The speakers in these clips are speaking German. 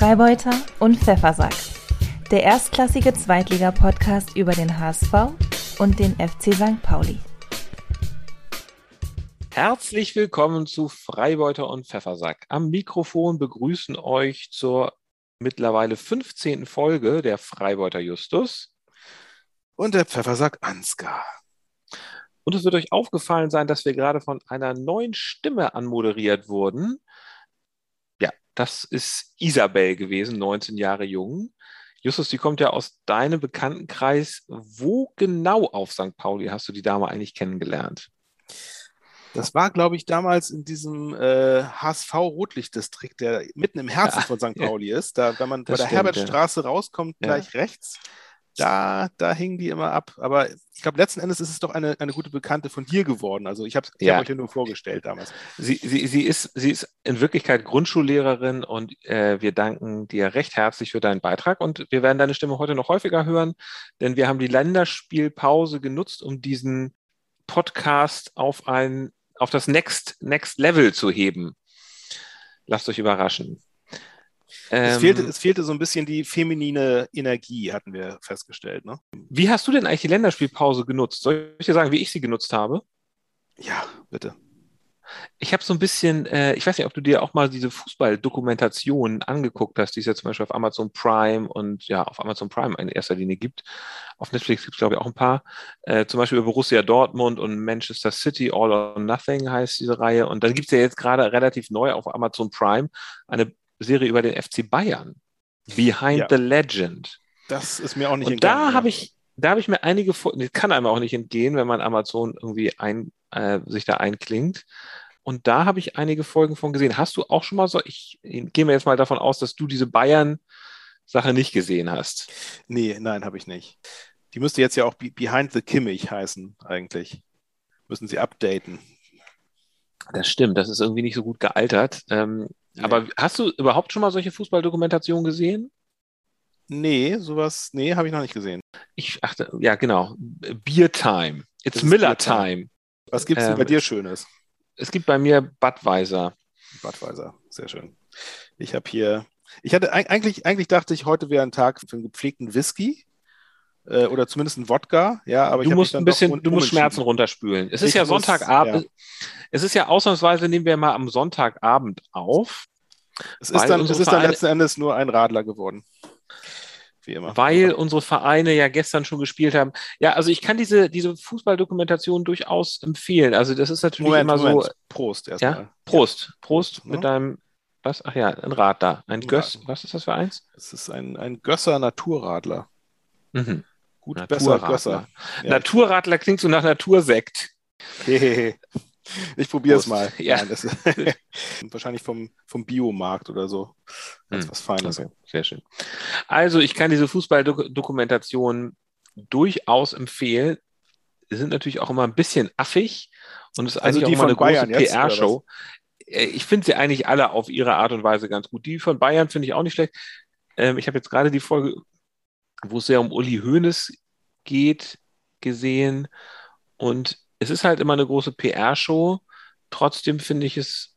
Freibeuter und Pfeffersack. Der erstklassige Zweitliga-Podcast über den HSV und den FC St. Pauli. Herzlich willkommen zu Freibeuter und Pfeffersack. Am Mikrofon begrüßen euch zur mittlerweile 15. Folge der Freibeuter Justus und der Pfeffersack Ansgar. Und es wird euch aufgefallen sein, dass wir gerade von einer neuen Stimme anmoderiert wurden. Ja, das ist Isabel gewesen, 19 Jahre jung. Justus, die kommt ja aus deinem Bekanntenkreis. Wo genau auf St. Pauli hast du die Dame eigentlich kennengelernt? Das war, glaube ich, damals in diesem äh, HSV-Rotlichtdistrikt, der mitten im Herzen ja, von St. Pauli ja. ist. Da, wenn man bei der stimmt, Herbertstraße ja. rauskommt, gleich rechts, da, da hingen die immer ab. Aber ich glaube, letzten Endes ist es doch eine, eine gute Bekannte von dir geworden. Also ich habe ich ja. hab euch ja nur vorgestellt damals. Sie, sie, sie, ist, sie ist in Wirklichkeit Grundschullehrerin und äh, wir danken dir recht herzlich für deinen Beitrag und wir werden deine Stimme heute noch häufiger hören, denn wir haben die Länderspielpause genutzt, um diesen Podcast auf ein auf das Next, Next Level zu heben. Lasst euch überraschen. Es, ähm, fehlte, es fehlte so ein bisschen die feminine Energie, hatten wir festgestellt. Ne? Wie hast du denn eigentlich die Länderspielpause genutzt? Soll ich dir sagen, wie ich sie genutzt habe? Ja, bitte. Ich habe so ein bisschen, äh, ich weiß nicht, ob du dir auch mal diese Fußballdokumentationen angeguckt hast, die es ja zum Beispiel auf Amazon Prime und ja, auf Amazon Prime in erster Linie gibt. Auf Netflix gibt es, glaube ich, auch ein paar. Äh, zum Beispiel über Borussia Dortmund und Manchester City, All or Nothing heißt diese Reihe. Und dann gibt es ja jetzt gerade relativ neu auf Amazon Prime eine Serie über den FC Bayern. Behind ja. the Legend. Das ist mir auch nicht Und da habe ich, da habe ich mir einige, das kann einem auch nicht entgehen, wenn man Amazon irgendwie ein, äh, sich da einklingt. Und da habe ich einige Folgen von gesehen. Hast du auch schon mal so, ich, ich gehe mir jetzt mal davon aus, dass du diese Bayern-Sache nicht gesehen hast. Nee, nein, habe ich nicht. Die müsste jetzt ja auch Behind the Kimmich heißen, eigentlich. Müssen sie updaten. Das stimmt, das ist irgendwie nicht so gut gealtert. Ähm, nee. Aber hast du überhaupt schon mal solche Fußballdokumentationen gesehen? Nee, sowas, nee, habe ich noch nicht gesehen. Ich achte, ja, genau. Beer Time. It's Miller Time. Was gibt es ähm, bei dir Schönes? Es gibt bei mir Budweiser. Budweiser, sehr schön. Ich habe hier, ich hatte eigentlich, eigentlich dachte ich, heute wäre ein Tag für einen gepflegten Whisky äh, oder zumindest ein Wodka. Ja, aber du musst ein bisschen, du musst Schmerzen runterspülen. Es ist ich ja Sonntagabend. Ja. Es ist ja ausnahmsweise nehmen wir mal am Sonntagabend auf. Es ist dann, es ist dann letzten Endes nur ein Radler geworden. Wie immer. Weil unsere Vereine ja gestern schon gespielt haben. Ja, also ich kann diese, diese Fußballdokumentation durchaus empfehlen. Also das ist natürlich Moment, immer Moment. so. Prost erstmal. Ja? Prost. Prost ja. mit deinem, was? Ach ja, ein Rad da. Ein Göss. Was ist das für eins? Es ist ein, ein Gösser Naturradler. Mhm. Gut, besser Gösser. Ja. Naturradler klingt so nach Natursekt. Ich probiere es mal. Ja. Nein, das wahrscheinlich vom, vom Biomarkt oder so. Ganz hm. was Feines. Okay. Sehr schön. Also, ich kann diese Fußballdokumentation durchaus empfehlen. Sie sind natürlich auch immer ein bisschen affig und es ist also eigentlich auch mal eine große PR-Show. Äh, ich finde sie eigentlich alle auf ihre Art und Weise ganz gut. Die von Bayern finde ich auch nicht schlecht. Ähm, ich habe jetzt gerade die Folge, wo es sehr um Uli Hoeneß geht, gesehen. Und es ist halt immer eine große PR-Show. Trotzdem finde ich es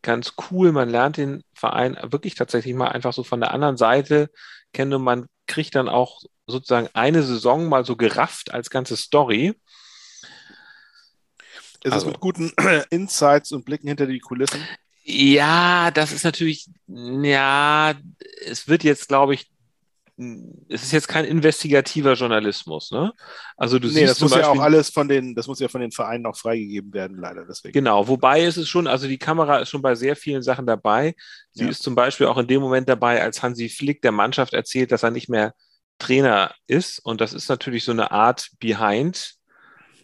ganz cool. Man lernt den Verein wirklich tatsächlich mal einfach so von der anderen Seite kennen und man kriegt dann auch sozusagen eine Saison mal so gerafft als ganze Story. Ist also, es mit guten Insights und Blicken hinter die Kulissen? Ja, das ist natürlich, ja, es wird jetzt, glaube ich, es ist jetzt kein investigativer Journalismus, ne? Also du nee, siehst das muss Beispiel, ja auch alles von den, das muss ja von den Vereinen auch freigegeben werden, leider deswegen. Genau, wobei ist es schon, also die Kamera ist schon bei sehr vielen Sachen dabei. Sie ja. ist zum Beispiel auch in dem Moment dabei, als Hansi Flick der Mannschaft erzählt, dass er nicht mehr Trainer ist und das ist natürlich so eine Art Behind,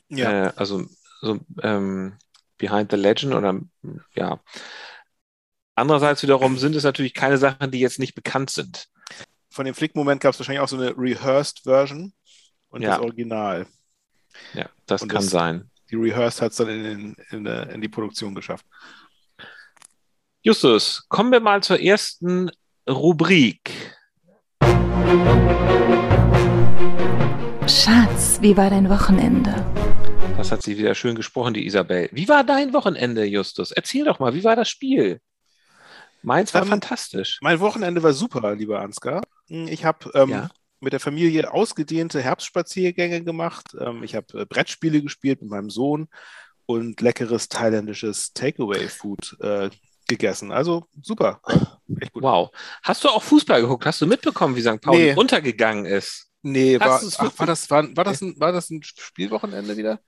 ja. Äh, also so ähm, Behind the Legend oder ja. Andererseits wiederum sind es natürlich keine Sachen, die jetzt nicht bekannt sind von dem Flick-Moment gab es wahrscheinlich auch so eine Rehearsed Version und ja. das Original. Ja, das und kann das, sein. Die Rehearsed hat es dann in, in, in die Produktion geschafft. Justus, kommen wir mal zur ersten Rubrik. Schatz, wie war dein Wochenende? Das hat sie wieder schön gesprochen, die Isabel. Wie war dein Wochenende, Justus? Erzähl doch mal, wie war das Spiel? Mainz war ähm, fantastisch. Mein Wochenende war super, lieber Ansgar. Ich habe ähm, ja. mit der Familie ausgedehnte Herbstspaziergänge gemacht. Ähm, ich habe äh, Brettspiele gespielt mit meinem Sohn und leckeres thailändisches Takeaway-Food äh, gegessen. Also super. Echt gut. Wow. Hast du auch Fußball geguckt? Hast du mitbekommen, wie St. Pauli nee. untergegangen ist? Nee, war, ach, war, das, war, war, das ein, war das ein Spielwochenende wieder?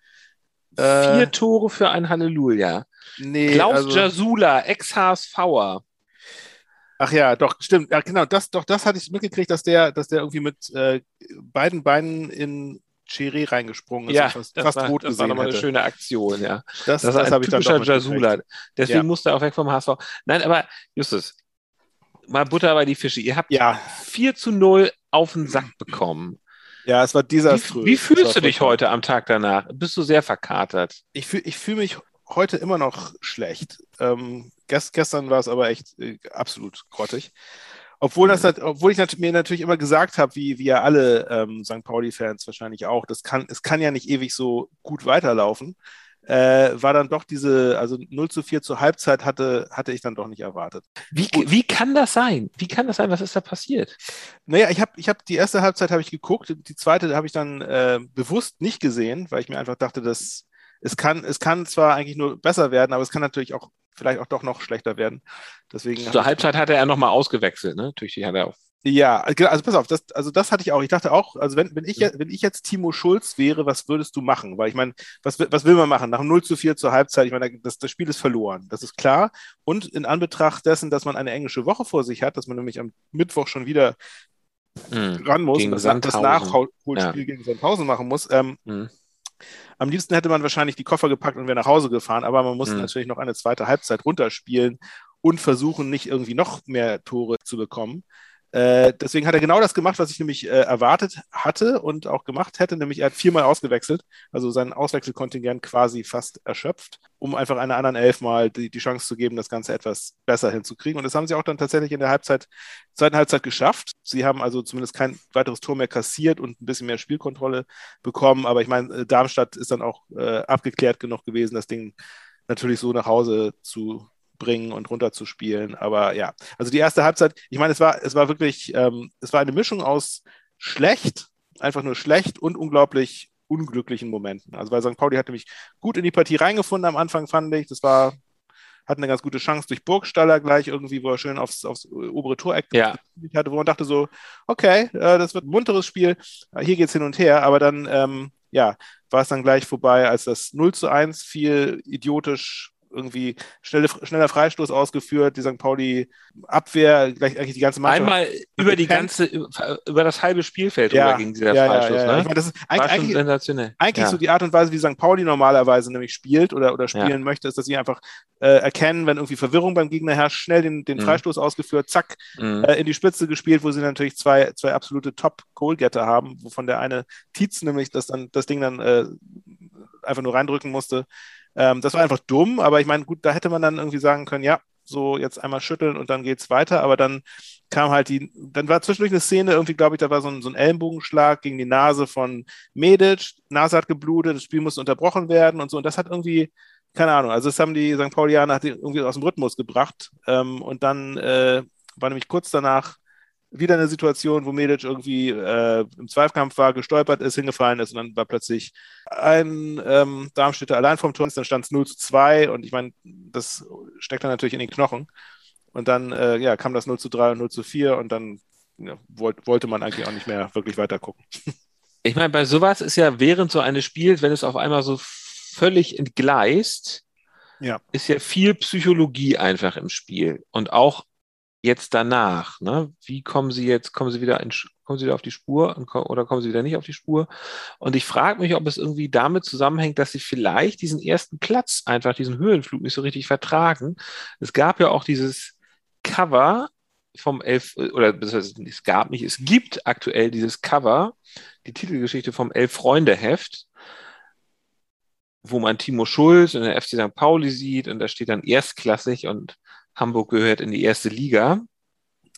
Vier äh, Tore für ein Halleluja. Nee, Klaus also, Jasula, Ex-HSVer. Ach ja, doch, stimmt. Ja, genau, das, doch, das hatte ich mitgekriegt, dass der, dass der irgendwie mit äh, beiden Beinen in Chiri reingesprungen ist ja, fast, das fast war, das war nochmal eine schöne Aktion, ja. Das, das, das habe ich dann doch Jasula. Deswegen ja. musste er auch weg vom HSV. Nein, aber Justus, mal Butter bei die Fische. Ihr habt ja. 4 zu 0 auf den Sack bekommen. Ja, es war desaströs. Wie, wie fühlst du dich heute am Tag danach? Bist du sehr verkatert? Ich fühle ich fühl mich heute immer noch schlecht. Ähm, gest, gestern war es aber echt äh, absolut grottig. Obwohl, das, obwohl ich mir natürlich immer gesagt habe, wie, ja alle ähm, St. Pauli-Fans wahrscheinlich auch, das kann, es kann ja nicht ewig so gut weiterlaufen, äh, war dann doch diese, also 0 zu 4 zur Halbzeit hatte, hatte ich dann doch nicht erwartet. Wie, wie kann das sein? Wie kann das sein? Was ist da passiert? Naja, ich habe ich hab die erste Halbzeit habe ich geguckt, die zweite habe ich dann äh, bewusst nicht gesehen, weil ich mir einfach dachte, dass es kann, es kann zwar eigentlich nur besser werden, aber es kann natürlich auch vielleicht auch doch noch schlechter werden. Deswegen Zur Halbzeit hatte er nochmal ausgewechselt, ne? Natürlich hat er auch. Ja, also pass auf, das, also das hatte ich auch. Ich dachte auch, also wenn, wenn, ich, wenn ich jetzt Timo Schulz wäre, was würdest du machen? Weil ich meine, was, was will man machen? Nach 0 zu 4 zur Halbzeit, ich meine, das, das Spiel ist verloren, das ist klar. Und in Anbetracht dessen, dass man eine englische Woche vor sich hat, dass man nämlich am Mittwoch schon wieder mhm. ran muss gegen das, das Nachholspiel ja. gegen Sandhausen machen muss, ähm, mhm. Am liebsten hätte man wahrscheinlich die Koffer gepackt und wäre nach Hause gefahren, aber man musste mhm. natürlich noch eine zweite Halbzeit runterspielen und versuchen, nicht irgendwie noch mehr Tore zu bekommen. Äh, deswegen hat er genau das gemacht, was ich nämlich äh, erwartet hatte und auch gemacht hätte, nämlich er hat viermal ausgewechselt, also sein Auswechselkontingent quasi fast erschöpft, um einfach einer anderen elfmal die, die Chance zu geben, das Ganze etwas besser hinzukriegen. Und das haben sie auch dann tatsächlich in der Halbzeit, zweiten Halbzeit geschafft. Sie haben also zumindest kein weiteres Tor mehr kassiert und ein bisschen mehr Spielkontrolle bekommen. Aber ich meine, äh, Darmstadt ist dann auch äh, abgeklärt genug gewesen, das Ding natürlich so nach Hause zu bringen und runterzuspielen. Aber ja, also die erste Halbzeit, ich meine, es war, es war wirklich, ähm, es war eine Mischung aus schlecht, einfach nur schlecht und unglaublich unglücklichen Momenten. Also weil St. Pauli hat nämlich gut in die Partie reingefunden am Anfang, fand ich. Das war, hat eine ganz gute Chance durch Burgstaller gleich irgendwie, wo er schön aufs, aufs obere Toreck ja. hatte, wo man dachte so, okay, äh, das wird ein munteres Spiel, hier geht es hin und her, aber dann, ähm, ja, war es dann gleich vorbei, als das 0 zu 1 fiel, idiotisch irgendwie schnelle, schneller Freistoß ausgeführt, die St. Pauli Abwehr, gleich eigentlich die ganze Mannschaft. Einmal über die ganze, über das halbe Spielfeld ja, ging dieser ja, Freistoß. Ja, ja, ne? Ich meine, das ist eigentlich, eigentlich, sensationell. eigentlich so die Art und Weise, wie St. Pauli normalerweise nämlich spielt oder, oder spielen möchte, ist, dass sie einfach äh, erkennen, wenn irgendwie Verwirrung beim Gegner herrscht, schnell den, den mhm. Freistoß ausgeführt, zack, mhm. äh, in die Spitze gespielt, wo sie natürlich zwei, zwei absolute Top-Goalgetter haben, wovon der eine Tietz nämlich das, dann, das Ding dann äh, einfach nur reindrücken musste. Ähm, das war einfach dumm, aber ich meine, gut, da hätte man dann irgendwie sagen können, ja, so jetzt einmal schütteln und dann geht's weiter, aber dann kam halt die, dann war zwischendurch eine Szene, irgendwie glaube ich, da war so ein, so ein Ellenbogenschlag gegen die Nase von Medic, Nase hat geblutet, das Spiel musste unterbrochen werden und so. Und das hat irgendwie, keine Ahnung, also das haben die St. Paulianer irgendwie aus dem Rhythmus gebracht. Ähm, und dann äh, war nämlich kurz danach wieder eine Situation, wo Medic irgendwie äh, im Zweikampf war, gestolpert ist, hingefallen ist und dann war plötzlich ein ähm, Darmstädter allein vom Tor, dann stand es 0 zu 2 und ich meine, das steckt dann natürlich in den Knochen. Und dann äh, ja, kam das 0 zu 3 und 0 zu 4 und dann ja, wollt, wollte man eigentlich auch nicht mehr wirklich weiter gucken. Ich meine, bei sowas ist ja während so eines Spiels, wenn es auf einmal so völlig entgleist, ja. ist ja viel Psychologie einfach im Spiel und auch jetzt danach? Ne? Wie kommen Sie jetzt, kommen Sie wieder in, kommen Sie wieder auf die Spur oder kommen Sie wieder nicht auf die Spur? Und ich frage mich, ob es irgendwie damit zusammenhängt, dass Sie vielleicht diesen ersten Platz, einfach diesen Höhenflug nicht so richtig vertragen. Es gab ja auch dieses Cover vom Elf, oder es gab nicht, es gibt aktuell dieses Cover, die Titelgeschichte vom Elf-Freunde-Heft, wo man Timo Schulz in der FC St. Pauli sieht und da steht dann erstklassig und Hamburg gehört in die erste Liga.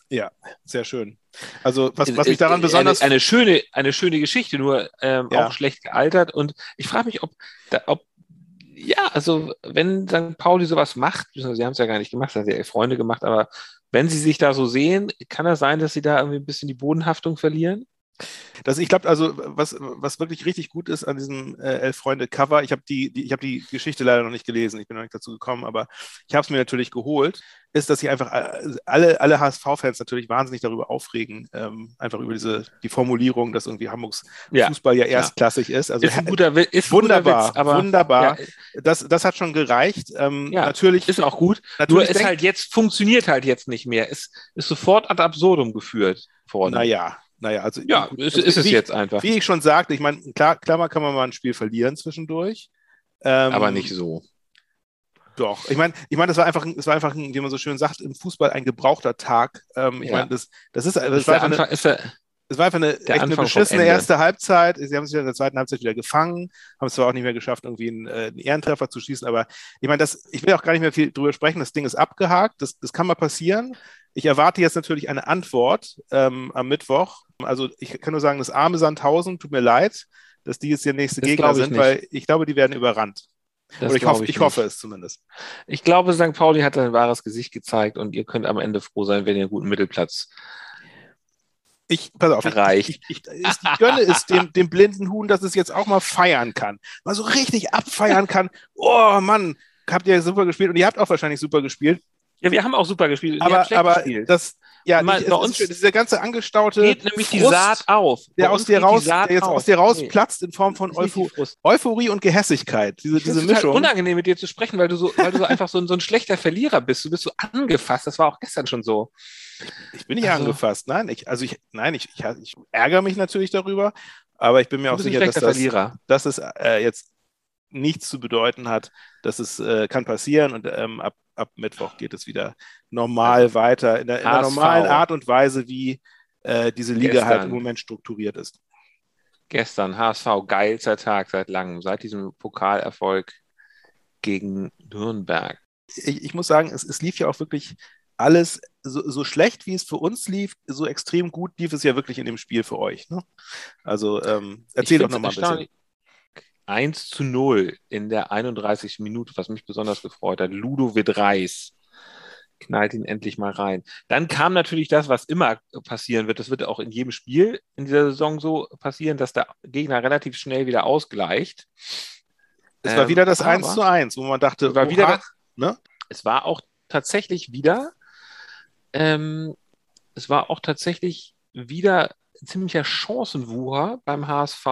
Ja, sehr schön. Also was, was mich daran besonders... Eine, eine schöne, eine schöne Geschichte, nur ähm, ja. auch schlecht gealtert. Und ich frage mich, ob, da, ob Ja, also wenn St. Pauli sowas macht, sie haben es ja gar nicht gemacht, das haben ja Freunde gemacht, aber wenn sie sich da so sehen, kann das sein, dass sie da irgendwie ein bisschen die Bodenhaftung verlieren? Das, ich glaube, also was, was wirklich richtig gut ist an diesem äh, Elf Freunde Cover, ich habe die, die, ich habe die Geschichte leider noch nicht gelesen, ich bin noch nicht dazu gekommen, aber ich habe es mir natürlich geholt, ist, dass sich einfach äh, alle, alle HSV-Fans natürlich wahnsinnig darüber aufregen, ähm, einfach über diese die Formulierung, dass irgendwie Hamburgs ja. Fußball ja erstklassig ja. ist. Also ist ein guter, ist wunderbar, Witz, aber wunderbar. Ja. Das, das hat schon gereicht. Ähm, ja, natürlich ist auch gut. Nur ist halt jetzt funktioniert halt jetzt nicht mehr. Ist ist sofort ad absurdum geführt worden. Naja, naja, also. Ja, ist, ist es jetzt einfach. Wie ich schon sagte, ich meine, klar, klar kann man mal ein Spiel verlieren zwischendurch. Ähm, aber nicht so. Doch, ich meine, ich meine, das war einfach, das war einfach, wie man so schön sagt, im Fußball ein gebrauchter Tag. Ähm, ich ja. meine, das, das ist, das ist war Anfang, eine, ist der, es war einfach eine, echt eine beschissene erste Halbzeit. Sie haben sich in der zweiten Halbzeit wieder gefangen, haben es zwar auch nicht mehr geschafft, irgendwie einen, äh, einen Ehrentreffer zu schießen, aber ich meine, das, ich will auch gar nicht mehr viel drüber sprechen. Das Ding ist abgehakt, das, das kann mal passieren. Ich erwarte jetzt natürlich eine Antwort ähm, am Mittwoch. Also ich kann nur sagen, das arme Sandhausen, tut mir leid, dass die jetzt der nächste das Gegner sind, nicht. weil ich glaube, die werden überrannt. Das ich, hoffe, ich, ich hoffe es zumindest. Ich glaube, St. Pauli hat ein wahres Gesicht gezeigt und ihr könnt am Ende froh sein, wenn ihr einen guten Mittelplatz ich, pass auf, erreicht. Ich, ich, ich, ich, gönne es dem, dem blinden Huhn, dass es jetzt auch mal feiern kann. Mal so richtig abfeiern kann. Oh Mann, habt ihr super gespielt und ihr habt auch wahrscheinlich super gespielt. Ja, wir haben auch super gespielt. Aber, aber gespielt. das, ja, Mal, nicht, bei uns ist, dieser ganze angestaute geht nämlich Frust, die Saat auf. Der aus dir raus, der jetzt aus dir rausplatzt nee. in Form von Eupho Euphorie und Gehässigkeit. Diese, diese ist Mischung. unangenehm mit dir zu sprechen, weil du so, weil du so einfach so ein, so ein schlechter Verlierer bist. Du bist so angefasst. Das war auch gestern schon so. Ich bin nicht also, angefasst. Nein, ich, also ich, nein, ich, ich, ich, ärgere mich natürlich darüber, aber ich bin mir auch sicher, dass das, dass es äh, jetzt nichts zu bedeuten hat, dass es äh, kann passieren und ähm, ab, ab Mittwoch geht es wieder normal also, weiter in der, in der normalen Art und Weise, wie äh, diese Liga gestern, halt im Moment strukturiert ist. Gestern HSV, geilster Tag seit langem, seit diesem Pokalerfolg gegen Nürnberg. Ich, ich muss sagen, es, es, lief ja auch wirklich alles so, so, schlecht, wie es für uns lief, so extrem gut lief es ja wirklich in dem Spiel für euch. Ne? Also ähm, erzähl doch nochmal ein bisschen. 1 zu 0 in der 31. Minute, was mich besonders gefreut hat. Ludovic Reis knallt ihn endlich mal rein. Dann kam natürlich das, was immer passieren wird. Das wird auch in jedem Spiel in dieser Saison so passieren, dass der Gegner relativ schnell wieder ausgleicht. Es war wieder das ähm, 1 zu 1, wo man dachte, es war, wieder das, ne? es war auch tatsächlich wieder, ähm, es war auch tatsächlich wieder ein ziemlicher Chancenwucher beim HSV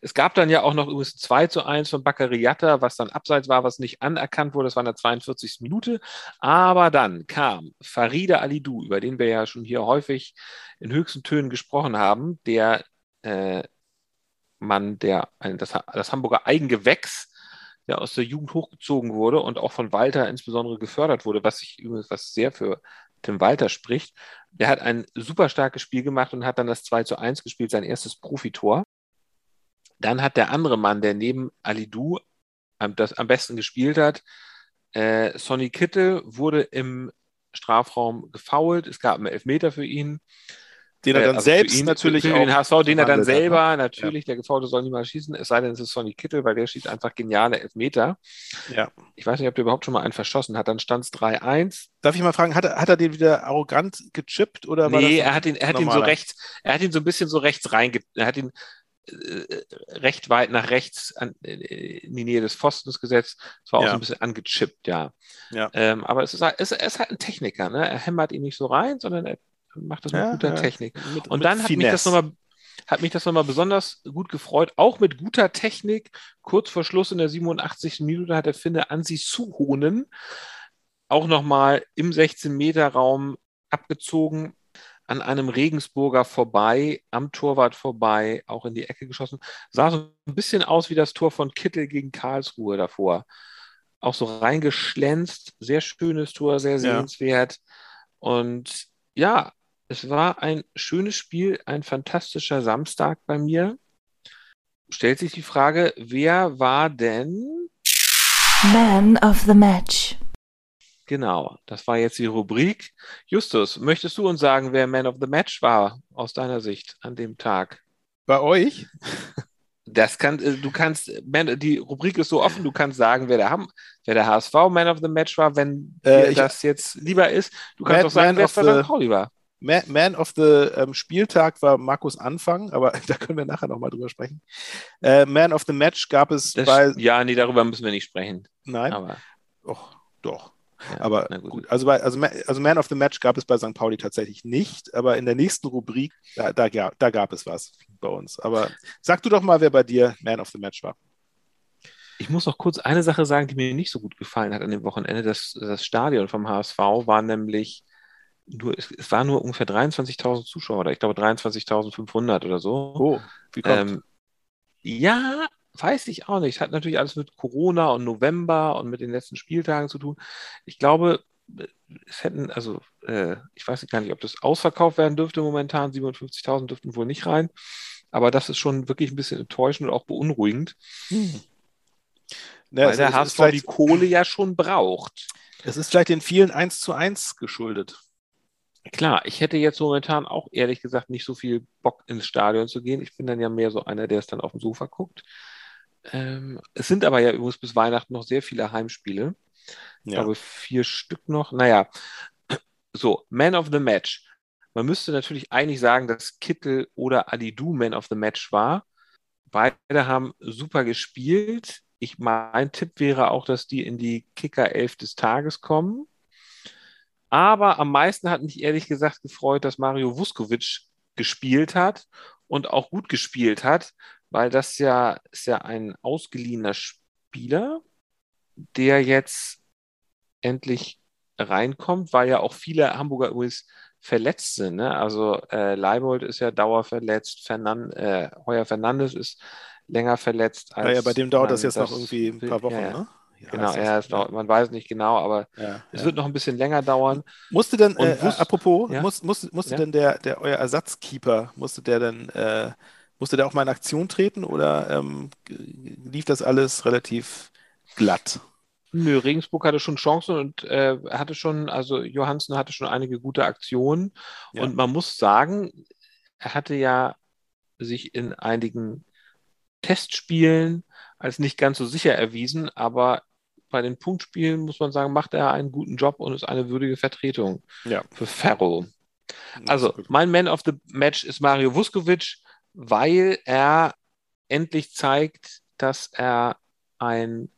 es gab dann ja auch noch übrigens 2 zu 1 von Baccariata, was dann abseits war, was nicht anerkannt wurde. Das war in der 42. Minute. Aber dann kam Farida Alidou, über den wir ja schon hier häufig in höchsten Tönen gesprochen haben, der äh, Mann, der das, das Hamburger Eigengewächs, der aus der Jugend hochgezogen wurde und auch von Walter insbesondere gefördert wurde, was sich übrigens was sehr für Tim Walter spricht. Der hat ein super starkes Spiel gemacht und hat dann das 2 zu 1 gespielt, sein erstes Profitor. Dann hat der andere Mann, der neben Alidou das am besten gespielt hat, äh, Sonny Kittel, wurde im Strafraum gefoult. Es gab einen Elfmeter für ihn. Den er äh, dann also selbst ihn, natürlich für. Den HSV, den er dann selber, hat, ne? natürlich, ja. der Gefaulte soll niemals schießen, es sei denn, es ist Sonny Kittel, weil der schießt einfach geniale Elfmeter. Ja. Ich weiß nicht, ob der überhaupt schon mal einen verschossen hat. Dann stand es 3-1. Darf ich mal fragen, hat er, hat er den wieder arrogant gechippt oder Nee, er hat ihn, er hat ihn so rechts, er hat ihn so ein bisschen so rechts reinge, er hat ihn recht weit nach rechts an, in die Nähe des Pfostens gesetzt. Es war auch ja. so ein bisschen angechippt, ja. ja. Ähm, aber es ist, halt, es, er ist halt ein Techniker, ne? Er hämmert ihn nicht so rein, sondern er macht das mit ja, guter Technik. Mit, Und dann hat mich das nochmal hat mich das nochmal besonders gut gefreut, auch mit guter Technik. Kurz vor Schluss in der 87. Minute hat der Finne Ansi Suhonen auch nochmal im 16-Meter-Raum abgezogen, an einem Regensburger vorbei, am Torwart vorbei, auch in die Ecke geschossen. Sah so ein bisschen aus wie das Tor von Kittel gegen Karlsruhe davor. Auch so reingeschlänzt, sehr schönes Tor, sehr sehenswert. Ja. Und ja, es war ein schönes Spiel, ein fantastischer Samstag bei mir. Stellt sich die Frage, wer war denn Man of the Match? Genau, das war jetzt die Rubrik. Justus, möchtest du uns sagen, wer Man of the Match war aus deiner Sicht an dem Tag? Bei euch? Das kann, äh, du kannst, die Rubrik ist so offen, du kannst sagen, wer der, wer der HSV Man of the Match war, wenn äh, das jetzt lieber ist. Du kannst Man, auch sagen, wer St. Pauli war. Man of the ähm, Spieltag war Markus Anfang, aber da können wir nachher nochmal drüber sprechen. Äh, Man of the Match gab es das, bei. Ja, nee, darüber müssen wir nicht sprechen. Nein. Aber. Och, doch. Ja, aber gut. gut. Also, bei, also, also Man of the Match gab es bei St. Pauli tatsächlich nicht, aber in der nächsten Rubrik, da, da, da gab es was bei uns. Aber sag du doch mal, wer bei dir Man of the Match war. Ich muss noch kurz eine Sache sagen, die mir nicht so gut gefallen hat an dem Wochenende. Das, das Stadion vom HSV war nämlich nur, es, es waren nur ungefähr 23.000 Zuschauer oder ich glaube 23.500 oder so. Oh, wie kommt? Ähm, ja, weiß ich auch nicht. Hat natürlich alles mit Corona und November und mit den letzten Spieltagen zu tun. Ich glaube, es hätten, also äh, ich weiß gar nicht, ob das ausverkauft werden dürfte momentan. 57.000 dürften wohl nicht rein. Aber das ist schon wirklich ein bisschen enttäuschend und auch beunruhigend. Hm. Ja, weil der HSV die Kohle ja schon braucht. Es ist vielleicht den vielen 1 zu 1 geschuldet. Klar, ich hätte jetzt momentan auch ehrlich gesagt nicht so viel Bock ins Stadion zu gehen. Ich bin dann ja mehr so einer, der es dann auf dem Sofa guckt. Ähm, es sind aber ja übrigens bis Weihnachten noch sehr viele Heimspiele. Ich ja. glaube, vier Stück noch. Naja, so, Man of the Match. Man müsste natürlich eigentlich sagen, dass Kittel oder Adidu Man of the Match war. Beide haben super gespielt. Ich, mein Tipp wäre auch, dass die in die Kicker 11 des Tages kommen. Aber am meisten hat mich ehrlich gesagt gefreut, dass Mario Vuskovic gespielt hat und auch gut gespielt hat, weil das ja ist ja ein ausgeliehener Spieler, der jetzt endlich reinkommt, weil ja auch viele Hamburger übrigens verletzt sind. Ne? Also äh, Leibold ist ja dauerverletzt, Fernan äh, Heuer Fernandes ist länger verletzt als. Ja, ja bei dem dauert das jetzt noch irgendwie ein paar Wochen, ja, ne? Ja, genau, ja, dauert, man weiß nicht genau, aber ja, es wird noch ein bisschen länger dauern. Musste denn, äh, apropos, muss, muss, musste denn der, der euer Ersatzkeeper, musste der denn äh, musste der auch mal in Aktion treten oder ähm, lief das alles relativ glatt? Nö, Regensburg hatte schon Chancen und äh, hatte schon, also Johansen hatte schon einige gute Aktionen. Ja. Und man muss sagen, er hatte ja sich in einigen Testspielen als nicht ganz so sicher erwiesen, aber bei den Punktspielen muss man sagen, macht er einen guten Job und ist eine würdige Vertretung ja. für Ferro. Also, mein Man of the Match ist Mario Vuskovic weil er endlich zeigt, dass er ein,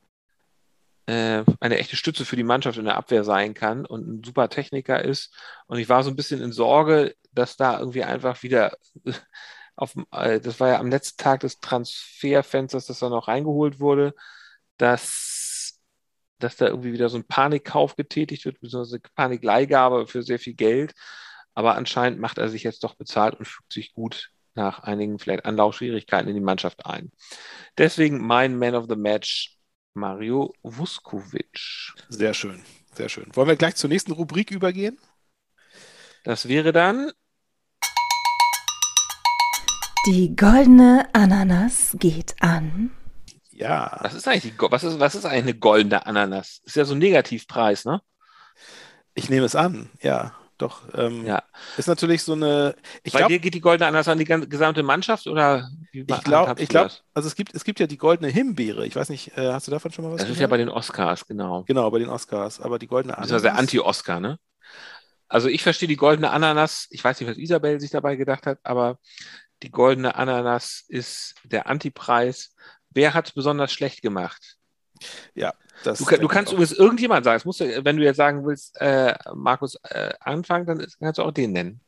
äh, eine echte Stütze für die Mannschaft in der Abwehr sein kann und ein super Techniker ist. Und ich war so ein bisschen in Sorge, dass da irgendwie einfach wieder auf, äh, das war ja am letzten Tag des Transferfensters, dass da noch reingeholt wurde, dass, dass da irgendwie wieder so ein Panikkauf getätigt wird, beziehungsweise Panikleihgabe für sehr viel Geld. Aber anscheinend macht er sich jetzt doch bezahlt und fügt sich gut nach einigen vielleicht Anlaufschwierigkeiten in die Mannschaft ein. Deswegen mein Man of the Match, Mario Vuskovic. Sehr schön, sehr schön. Wollen wir gleich zur nächsten Rubrik übergehen? Das wäre dann. Die goldene Ananas geht an. Ja. Was ist eigentlich, die, was ist, was ist eigentlich eine goldene Ananas? Ist ja so ein Negativpreis, ne? Ich nehme es an, ja. Doch, ähm, ja. ist natürlich so eine. Ich Bei glaub, dir geht die goldene Ananas an die gesamte Mannschaft oder wie Ich glaube, ich glaube, also es gibt, es gibt ja die goldene Himbeere. Ich weiß nicht, äh, hast du davon schon mal was Das gehört? ist ja bei den Oscars, genau. Genau, bei den Oscars. Aber die goldene Ananas. Das ist ja Anti-Oscar, ne? Also ich verstehe die goldene Ananas. Ich weiß nicht, was Isabel sich dabei gedacht hat, aber die goldene Ananas ist der Antipreis. Wer hat es besonders schlecht gemacht? Ja, das. Du, du kannst übrigens irgendjemand sagen. musst du, wenn du jetzt sagen willst, äh, Markus, äh, anfangen, dann kannst du auch den nennen.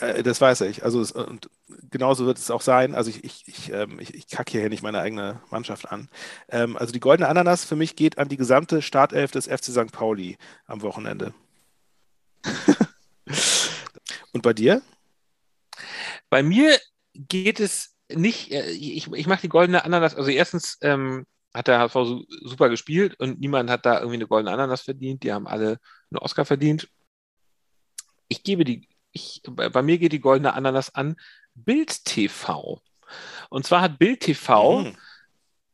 Äh, das weiß ich. Also es, und genauso wird es auch sein. Also ich, ich, ich, ähm, ich, ich kacke hier nicht meine eigene Mannschaft an. Ähm, also die goldene Ananas für mich geht an die gesamte Startelf des FC St. Pauli am Wochenende. und bei dir? Bei mir geht es nicht, äh, ich, ich mache die goldene Ananas, also erstens ähm, hat der HSV super gespielt und niemand hat da irgendwie eine goldene Ananas verdient. Die haben alle einen Oscar verdient. Ich gebe die, ich, bei mir geht die goldene Ananas an Bild TV. Und zwar hat Bild TV mhm.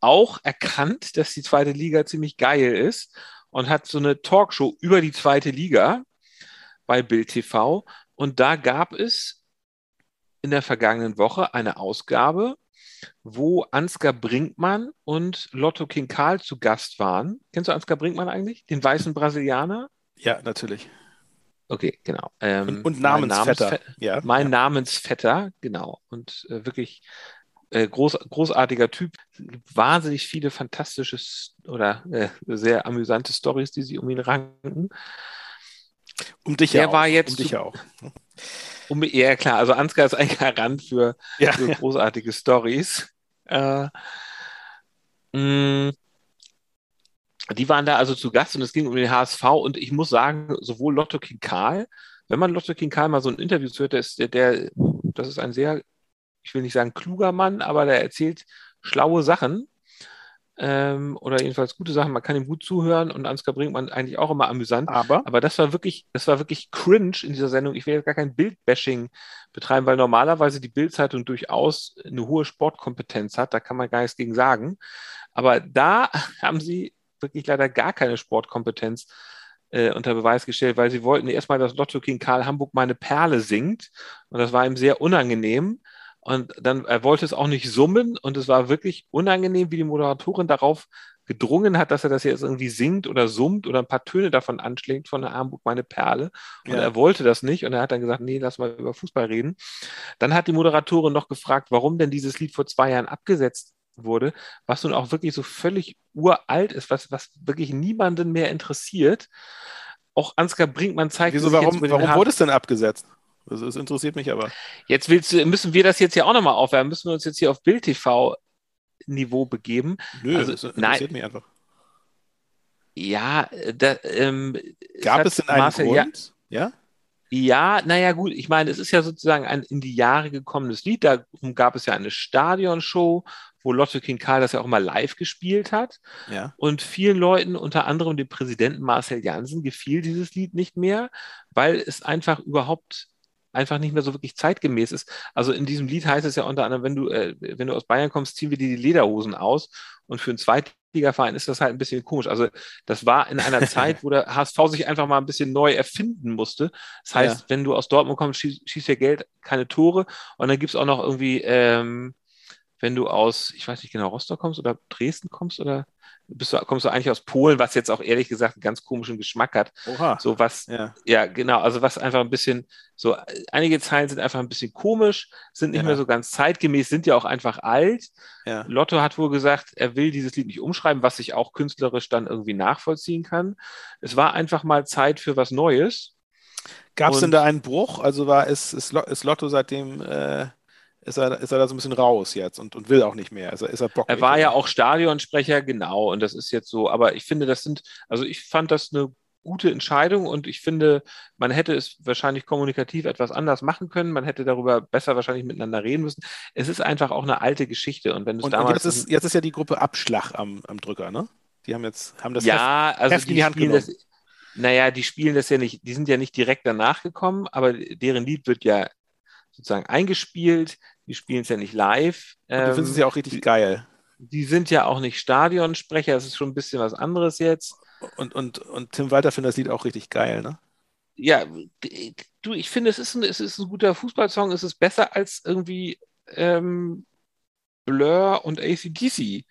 auch erkannt, dass die zweite Liga ziemlich geil ist und hat so eine Talkshow über die zweite Liga bei Bild TV. Und da gab es in der vergangenen Woche eine Ausgabe wo Ansgar Brinkmann und Lotto King Karl zu Gast waren. Kennst du Ansgar Brinkmann eigentlich? Den weißen Brasilianer? Ja, natürlich. Okay, genau. Ähm, und, und, Namensvetter. Mein, Namensvetter, ja, mein ja. Namensvetter, genau. Und äh, wirklich äh, groß, großartiger Typ. Wahnsinnig viele fantastische oder äh, sehr amüsante Stories, die sie um ihn ranken. Um dich Der ja war jetzt um dich auch. Um, ja, klar. Also Ansgar ist ein Garant für, ja, für großartige Stories. Äh, mh, mm, die waren da also zu Gast und es ging um den HSV und ich muss sagen, sowohl Lotto King Karl, wenn man Lotto King Karl mal so ein Interview hört, der ist, der, der, das ist ein sehr, ich will nicht sagen kluger Mann, aber der erzählt schlaue Sachen ähm, oder jedenfalls gute Sachen. Man kann ihm gut zuhören und Ansgar bringt man eigentlich auch immer amüsant. Aber, aber das war wirklich, das war wirklich cringe in dieser Sendung. Ich will jetzt gar kein Bildbashing betreiben, weil normalerweise die Bildzeitung durchaus eine hohe Sportkompetenz hat. Da kann man gar nichts gegen sagen. Aber da haben sie wirklich leider gar keine Sportkompetenz äh, unter Beweis gestellt, weil sie wollten erstmal, dass Lotto King Karl Hamburg meine Perle singt. Und das war ihm sehr unangenehm. Und dann, er wollte es auch nicht summen und es war wirklich unangenehm, wie die Moderatorin darauf gedrungen hat, dass er das jetzt irgendwie singt oder summt oder ein paar Töne davon anschlägt von der Hamburg meine Perle. Und ja. er wollte das nicht und er hat dann gesagt, nee, lass mal über Fußball reden. Dann hat die Moderatorin noch gefragt, warum denn dieses Lied vor zwei Jahren abgesetzt wurde, was nun auch wirklich so völlig uralt ist, was, was wirklich niemanden mehr interessiert. Auch Ansgar Brinkmann zeigt Wieso, warum, warum wurde es denn abgesetzt? Also es interessiert mich aber. Jetzt willst du, müssen wir das jetzt ja auch nochmal aufwärmen, müssen wir uns jetzt hier auf Bild TV Niveau begeben. Nö, also, das interessiert nein, mich einfach. Ja, da, ähm, gab es denn einen Marcel, Grund? Ja? Ja, naja, gut, ich meine, es ist ja sozusagen ein in die Jahre gekommenes Lied. Darum gab es ja eine Stadionshow, wo Lotte King Karl das ja auch mal live gespielt hat. Ja. Und vielen Leuten, unter anderem dem Präsidenten Marcel Janssen, gefiel dieses Lied nicht mehr, weil es einfach überhaupt einfach nicht mehr so wirklich zeitgemäß ist. Also in diesem Lied heißt es ja unter anderem, wenn du, äh, wenn du aus Bayern kommst, ziehen wir dir die Lederhosen aus. Und für einen Zweitligaverein ist das halt ein bisschen komisch. Also das war in einer Zeit, wo der HSV sich einfach mal ein bisschen neu erfinden musste. Das heißt, ja. wenn du aus Dortmund kommst, schießt, schießt ja Geld keine Tore. Und dann gibt es auch noch irgendwie, ähm, wenn du aus, ich weiß nicht genau, Rostock kommst oder Dresden kommst oder bist du, kommst du eigentlich aus Polen, was jetzt auch ehrlich gesagt einen ganz komischen Geschmack hat. Oha. So was, ja. ja, genau, also was einfach ein bisschen, so einige Zeilen sind einfach ein bisschen komisch, sind nicht ja. mehr so ganz zeitgemäß, sind ja auch einfach alt. Ja. Lotto hat wohl gesagt, er will dieses Lied nicht umschreiben, was ich auch künstlerisch dann irgendwie nachvollziehen kann. Es war einfach mal Zeit für was Neues. Gab es denn da einen Bruch? Also war es, ist, ist Lotto seitdem äh, ist er, ist er da so ein bisschen raus jetzt und, und will auch nicht mehr. Also ist er Er war ja auch Stadionsprecher, genau, und das ist jetzt so, aber ich finde, das sind, also ich fand das eine gute Entscheidung und ich finde, man hätte es wahrscheinlich kommunikativ etwas anders machen können, man hätte darüber besser wahrscheinlich miteinander reden müssen. Es ist einfach auch eine alte Geschichte und wenn du damals. Jetzt ist, jetzt ist ja die Gruppe Abschlag am, am Drücker, ne? Die haben jetzt, haben das ja, Heft, also Heft in die Hand genommen. Das, naja, die spielen das ja nicht, die sind ja nicht direkt danach gekommen, aber deren Lied wird ja sozusagen eingespielt. Die spielen es ja nicht live. Und du findest es ja auch richtig die, geil. Die sind ja auch nicht Stadionsprecher, das ist schon ein bisschen was anderes jetzt. Und, und, und Tim Walter findet das Lied auch richtig geil, ne? Ja, du, ich finde, es ist ein, es ist ein guter Fußballsong, es ist besser als irgendwie ähm, Blur und ACDC.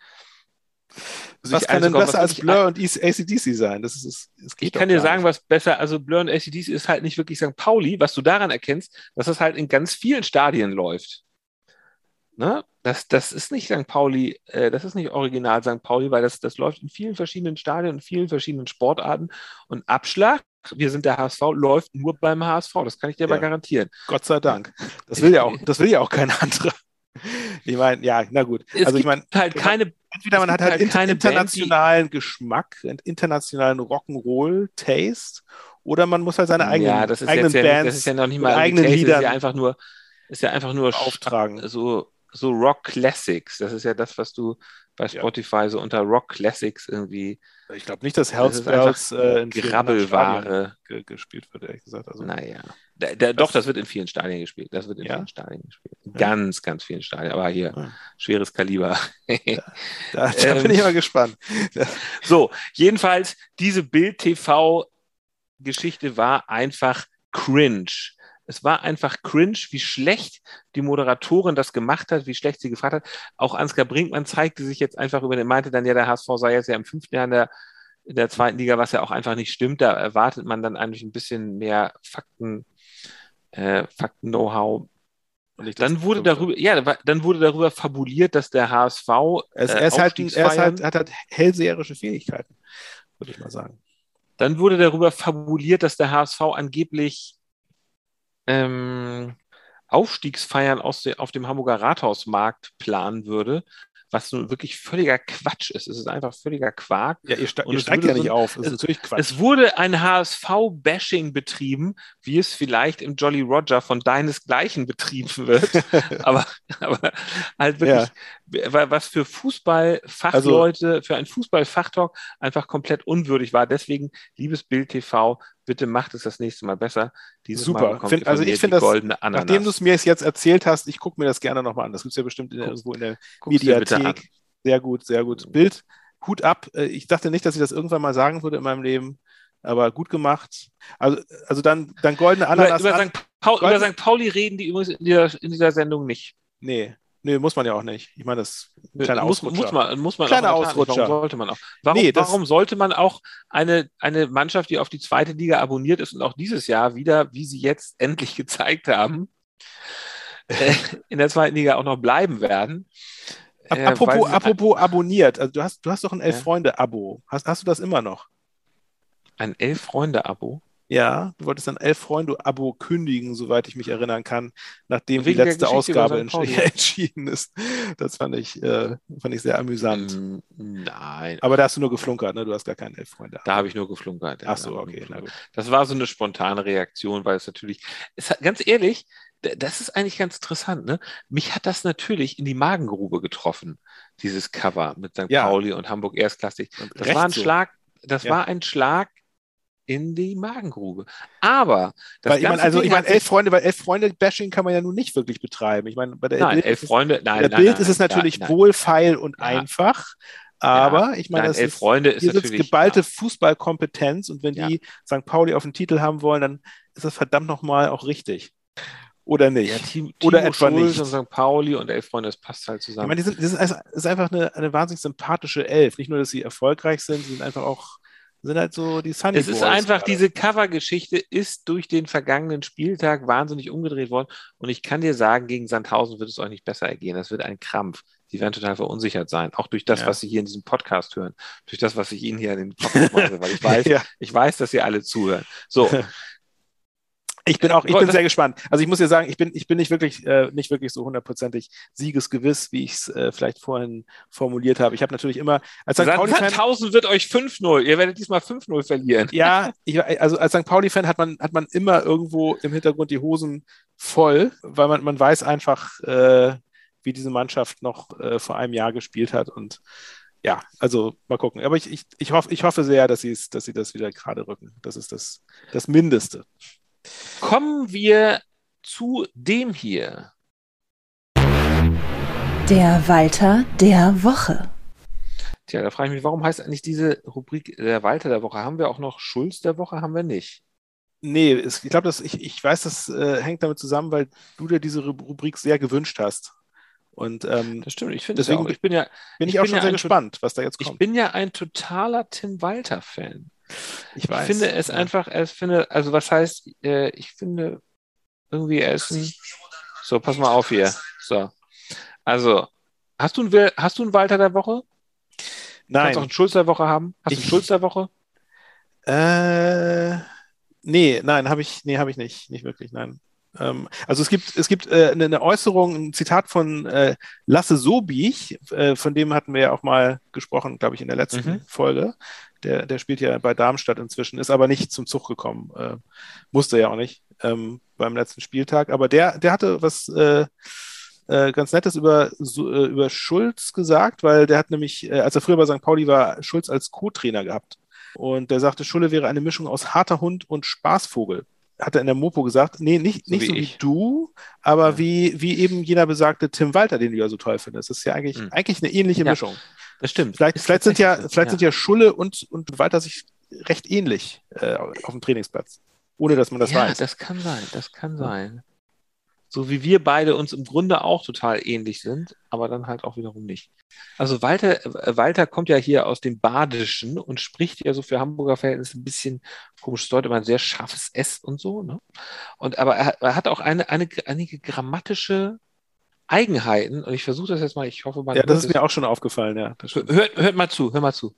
Was kann denn besser als Blur und ACDC sein? Das ist, das ich kann dir sagen, nicht. was besser, also Blur und ACDC ist halt nicht wirklich St. Pauli, was du daran erkennst, dass es halt in ganz vielen Stadien läuft. Ne? Das, das ist nicht St. Pauli, äh, das ist nicht original St. Pauli, weil das, das läuft in vielen verschiedenen Stadien, in vielen verschiedenen Sportarten. Und Abschlag, wir sind der HSV, läuft nur beim HSV. Das kann ich dir ja. aber garantieren. Gott sei Dank. Das will ja auch, das will ja auch kein anderer. Ich meine, ja, na gut. Es also ich meine, halt keine, entweder man hat halt, halt keine internationalen Band, Geschmack, internationalen Rock'n'Roll-Taste, oder man muss halt seine eigenen, ja, das ist eigenen Bands, ja, das ist ja noch nicht mal eigenen Lieder, ist ja einfach nur, ist ja einfach nur auftragen. So, so Rock Classics. Das ist ja das, was du bei Spotify ja. so unter Rock Classics irgendwie. Ich glaube nicht, dass Hells Bells äh, in Grabbelware gespielt wird, ehrlich gesagt. Also, naja. Da, da, doch, das wird in vielen Stadien gespielt. Das wird in ja? vielen Stadien gespielt. In ganz, ganz vielen Stadien. Aber hier, ja. schweres Kaliber. da, da, da bin ich mal gespannt. so, jedenfalls, diese Bild-TV-Geschichte war einfach cringe. Es war einfach cringe, wie schlecht die Moderatorin das gemacht hat, wie schlecht sie gefragt hat. Auch Ansgar Brinkmann zeigte sich jetzt einfach über den, meinte dann ja, der HSV sei jetzt ja im fünften Jahr in der, in der zweiten Liga, was ja auch einfach nicht stimmt. Da erwartet man dann eigentlich ein bisschen mehr Fakten, äh, Fakten-Know-how. Dann wurde darüber, ja, dann wurde darüber fabuliert, dass der HSV. Es, äh, er, ist halt, er ist halt, hat halt hellseherische Fähigkeiten, würde ich mal sagen. Dann wurde darüber fabuliert, dass der HSV angeblich ähm, Aufstiegsfeiern aus de, auf dem Hamburger Rathausmarkt planen würde, was nun wirklich völliger Quatsch ist. Es ist einfach völliger Quark. Ja, ihr, ste ihr steigt ja nicht so, auf. Es. Es wurde ein HSV-Bashing betrieben, wie es vielleicht im Jolly Roger von deinesgleichen betrieben wird. aber, aber halt wirklich. Was für Fußballfachleute, also, für einen Fußballfachtalk einfach komplett unwürdig war. Deswegen, liebes Bild TV, bitte macht es das nächste Mal besser. Dieses Super. Find, also ich finde das, nachdem du es mir jetzt erzählt hast, ich gucke mir das gerne nochmal an. Das gibt es ja bestimmt in, irgendwo in der Mediathek. Sehr gut, sehr gut. Bild, Hut ab. Äh, ich dachte nicht, dass ich das irgendwann mal sagen würde in meinem Leben, aber gut gemacht. Also, also dann, dann goldene Ananas. Über, über, St. Paul, über St. Pauli reden die übrigens in dieser, in dieser Sendung nicht. Nee, Nee, muss man ja auch nicht. Ich meine, das ist ein kleiner muss, Ausrutscher. Muss man, muss man kleiner Ausrutscher. Warum sollte man auch? Warum, nee, warum sollte man auch eine, eine Mannschaft, die auf die zweite Liga abonniert ist und auch dieses Jahr wieder, wie sie jetzt endlich gezeigt haben, äh, in der zweiten Liga auch noch bleiben werden? Äh, apropos, apropos abonniert, also du hast, du hast doch ein Elf-Freunde-Abo. Hast, hast du das immer noch? Ein Elf-Freunde-Abo? Ja, du wolltest ein Elf-Freunde-Abo kündigen, soweit ich mich erinnern kann, nachdem Wegen die letzte Ausgabe entschieden ist. Das fand ich, äh, fand ich sehr amüsant. Mm, nein. Aber da hast du nur geflunkert, ne? Du hast gar keinen Elf-Freunde. Da habe ich nur geflunkert. Ja, Ach so, okay. Na gut. Das war so eine spontane Reaktion, weil es natürlich, es hat, ganz ehrlich, das ist eigentlich ganz interessant. Ne? Mich hat das natürlich in die Magengrube getroffen, dieses Cover mit St. Ja. Pauli und Hamburg Erstklassig. Das war ein so. Schlag, das ja. war ein Schlag in die Magengrube. Aber das weil, ich meine, also ich meine, elf Freunde, weil elf Freunde Bashing kann man ja nun nicht wirklich betreiben. Ich meine, bei der nein, Bild elf Freunde, nein, der nein, Bild nein, ist es natürlich nein, wohlfeil und ja. einfach. Aber ich meine, das ist, Freunde ist hier sitzt geballte ja. Fußballkompetenz und wenn die St. Pauli auf den Titel haben wollen, dann ist das verdammt nochmal auch richtig. Oder nicht? Ja, Team, Oder Timo etwa Schulz nicht. und St. Pauli und Elf Freunde, das passt halt zusammen. Ich meine, die sind, also, ist einfach eine, eine wahnsinnig sympathische Elf. Nicht nur, dass sie erfolgreich sind, sie sind einfach auch sind halt so die Sunny Es ist Boys einfach, gerade. diese Covergeschichte ist durch den vergangenen Spieltag wahnsinnig umgedreht worden. Und ich kann dir sagen, gegen Sandhausen wird es euch nicht besser ergehen. Das wird ein Krampf. Sie werden total verunsichert sein. Auch durch das, ja. was Sie hier in diesem Podcast hören. Durch das, was ich Ihnen hier in den Podcast mache. Weil ich weiß, ja. ich weiß, dass Sie alle zuhören. So. Ich bin auch, ich bin sehr gespannt. Also ich muss ja sagen, ich bin, ich bin nicht wirklich, äh, nicht wirklich so hundertprozentig siegesgewiss, wie ich es äh, vielleicht vorhin formuliert habe. Ich habe natürlich immer als St. Pauli Fan. 1000 wird euch 5-0. Ihr werdet diesmal 5-0 verlieren. Ja, ich, also als St. Pauli-Fan hat man, hat man immer irgendwo im Hintergrund die Hosen voll, weil man, man weiß einfach, äh, wie diese Mannschaft noch äh, vor einem Jahr gespielt hat und ja, also mal gucken. Aber ich, ich, ich, hoffe, ich hoffe sehr, dass, dass sie das wieder gerade rücken. Das ist das, das Mindeste. Kommen wir zu dem hier. Der Walter der Woche. Tja, da frage ich mich, warum heißt eigentlich diese Rubrik der Walter der Woche? Haben wir auch noch Schulz der Woche? Haben wir nicht. Nee, es, ich glaube, ich, ich weiß, das äh, hängt damit zusammen, weil du dir diese Rubrik sehr gewünscht hast. Und ähm, das stimmt, ich finde deswegen, ich bin ja, bin ich, ich auch schon ja sehr gespannt, was da jetzt kommt. Ich bin ja ein totaler Tim Walter-Fan. Ich, weiß, ich finde es ja. einfach, ich finde, also was heißt, äh, ich finde irgendwie, er ist ein. So, pass mal auf hier. So. Also, hast du einen, hast du einen Walter der Woche? Nein. Kannst du auch einen Schulz der Woche haben? Hast ich, du einen Schulz der Woche? Äh, nee, nein, habe ich, nee, habe ich nicht. Nicht wirklich, nein. Ähm, also es gibt, es gibt äh, eine, Äußerung, ein Zitat von äh, Lasse Sobich, äh, von dem hatten wir ja auch mal gesprochen, glaube ich, in der letzten mhm. Folge. Der, der spielt ja bei Darmstadt inzwischen, ist aber nicht zum Zug gekommen. Äh, musste ja auch nicht ähm, beim letzten Spieltag. Aber der, der hatte was äh, äh, ganz Nettes über, äh, über Schulz gesagt, weil der hat nämlich, äh, als er früher bei St. Pauli war, Schulz als Co-Trainer gehabt. Und der sagte, Schulle wäre eine Mischung aus harter Hund und Spaßvogel hat er in der Mopo gesagt, nee, nicht, so, nicht wie, so wie du, aber ja. wie, wie eben jener besagte Tim Walter, den du ja so toll findest. Das ist ja eigentlich, mhm. eigentlich eine ähnliche ja, Mischung. Das stimmt. Vielleicht, vielleicht sind ja, vielleicht ja. sind ja Schulle und, und Walter sich recht ähnlich äh, auf dem Trainingsplatz. ohne dass man das ja, weiß. Das kann sein, das kann sein. So wie wir beide uns im Grunde auch total ähnlich sind, aber dann halt auch wiederum nicht. Also Walter, äh, Walter kommt ja hier aus dem Badischen und spricht ja so für Hamburger Verhältnisse ein bisschen komisch, deutet immer ein sehr scharfes S und so. Ne? Und aber er, er hat auch eine, eine, einige grammatische Eigenheiten und ich versuche das jetzt mal, ich hoffe mal. Ja, das ist mir auch schon aufgefallen, ja. Hört, hört mal zu, hör mal zu.